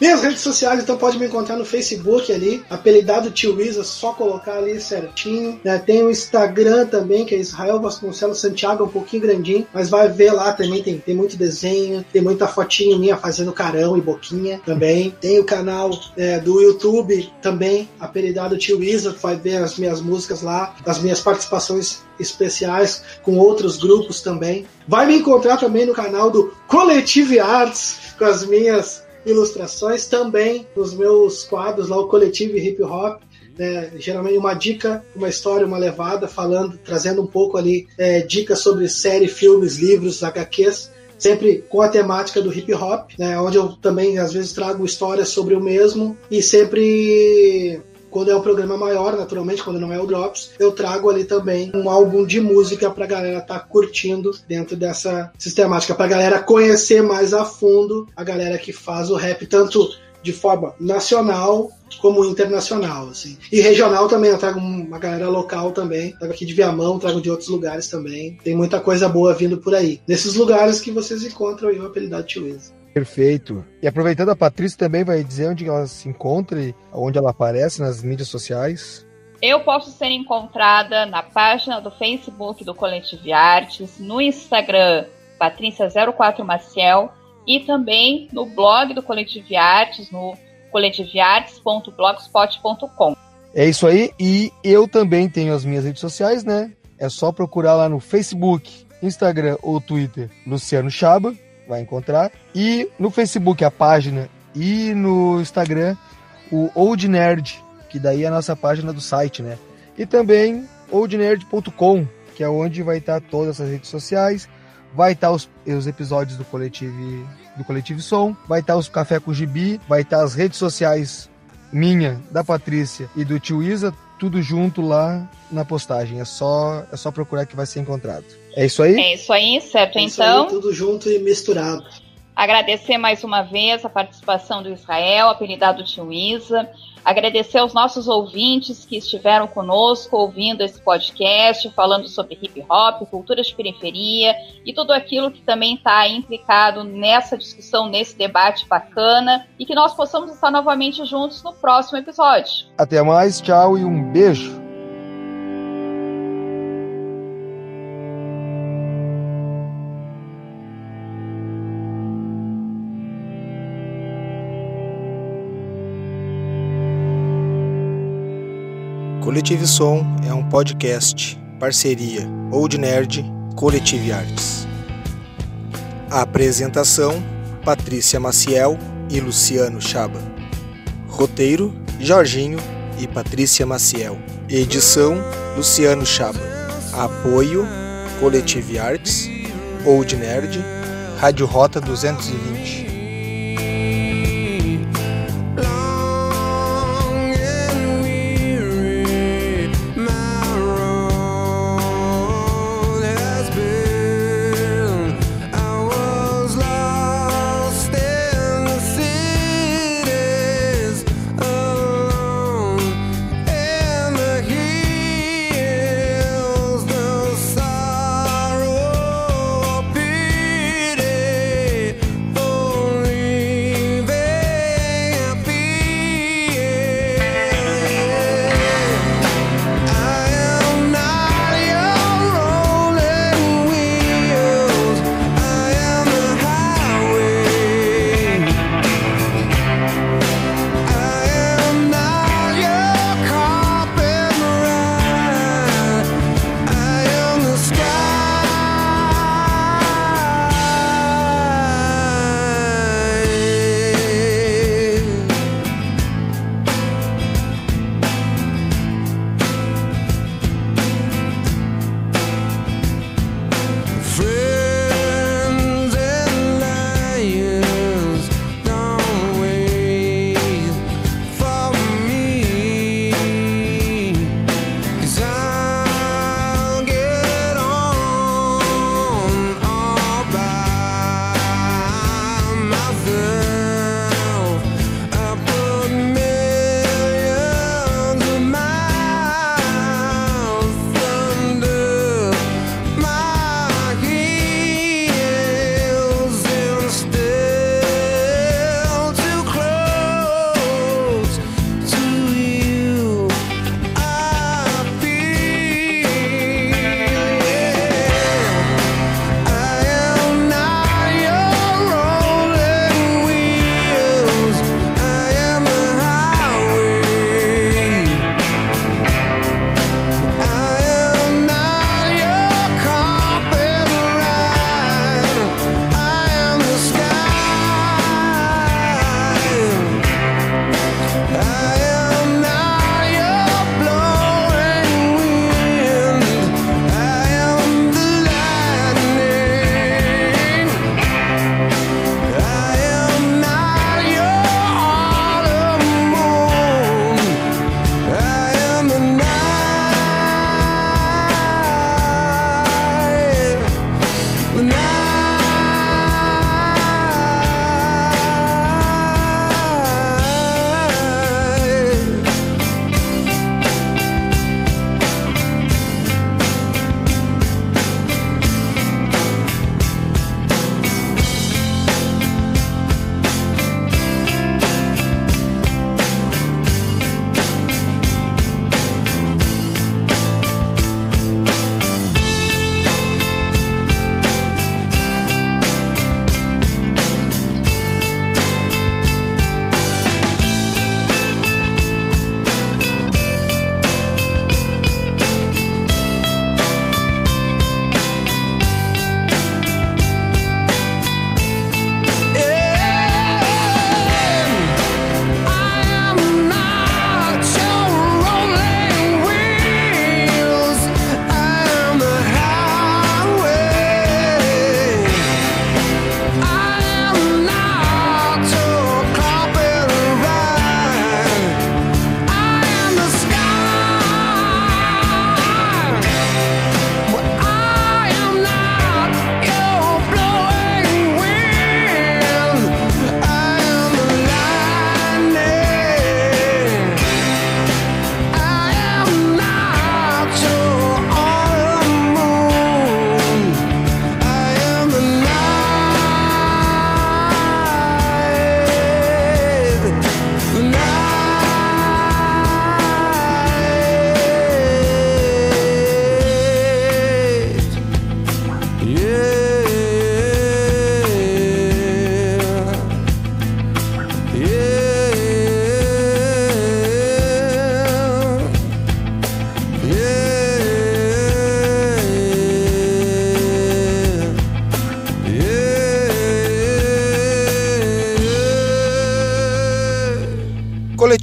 minhas redes sociais, então pode me encontrar no Facebook ali, apelidado Tio Isa, só colocar ali certinho. Né? Tem o Instagram também, que é Israel Vasconcelos Santiago, um pouquinho grandinho, mas vai ver lá também, tem, tem muito desenho, tem muita fotinho minha fazendo carão e boquinha também. Tem o canal é, do YouTube também, apelidado Tio Isa, vai ver as minhas músicas lá, as minhas participações especiais com outros grupos também. Vai me encontrar também no canal do Coletive Arts, com as minhas ilustrações, também nos meus quadros lá, o Coletive Hip Hop. Né, geralmente uma dica, uma história, uma levada, falando, trazendo um pouco ali é, dicas sobre série, filmes, livros, HQs sempre com a temática do hip hop, né, onde eu também às vezes trago histórias sobre o mesmo e sempre quando é um programa maior, naturalmente, quando não é o Drops, eu trago ali também um álbum de música pra galera tá curtindo dentro dessa sistemática, pra galera conhecer mais a fundo a galera que faz o rap, tanto de forma nacional como internacional, assim. E regional também, eu trago uma galera local também, trago aqui de Viamão, trago de outros lugares também. Tem muita coisa boa vindo por aí. Nesses lugares que vocês encontram aí o apelidado Tio. Perfeito. E aproveitando, a Patrícia também vai dizer onde ela se encontra e onde ela aparece nas mídias sociais. Eu posso ser encontrada na página do Facebook do Coletivo Artes, no Instagram Patrícia04 Maciel e também no blog do Coletivo Artes, no coletiviartes.blogspot.com. É isso aí, e eu também tenho as minhas redes sociais, né? É só procurar lá no Facebook, Instagram ou Twitter, Luciano Chaba vai encontrar. E no Facebook a página e no Instagram o Old Nerd, que daí é a nossa página do site, né? E também oldnerd.com, que é onde vai estar todas as redes sociais, vai estar os, os episódios do coletivo do coletivo Som, vai estar os café com gibi, vai estar as redes sociais minha, da Patrícia e do tio Isa, tudo junto lá na postagem. É só é só procurar que vai ser encontrado. É isso aí? É isso aí, certo? É então. Aí, tudo junto e misturado. Agradecer mais uma vez a participação do Israel, apelidado Tio Isa. Agradecer aos nossos ouvintes que estiveram conosco ouvindo esse podcast, falando sobre hip hop, cultura de periferia e tudo aquilo que também está implicado nessa discussão, nesse debate bacana e que nós possamos estar novamente juntos no próximo episódio. Até mais, tchau e um beijo. Coletive Som é um podcast, parceria Old Nerd, Coletive Artes. A apresentação: Patrícia Maciel e Luciano Chaba. Roteiro: Jorginho e Patrícia Maciel. Edição: Luciano Chaba. Apoio: Coletive Artes, Old Nerd, Rádio Rota 220.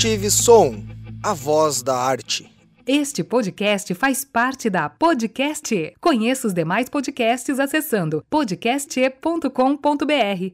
Coletive Som, a voz da arte. Este podcast faz parte da Podcast. Conheça os demais podcasts acessando podcast.com.br.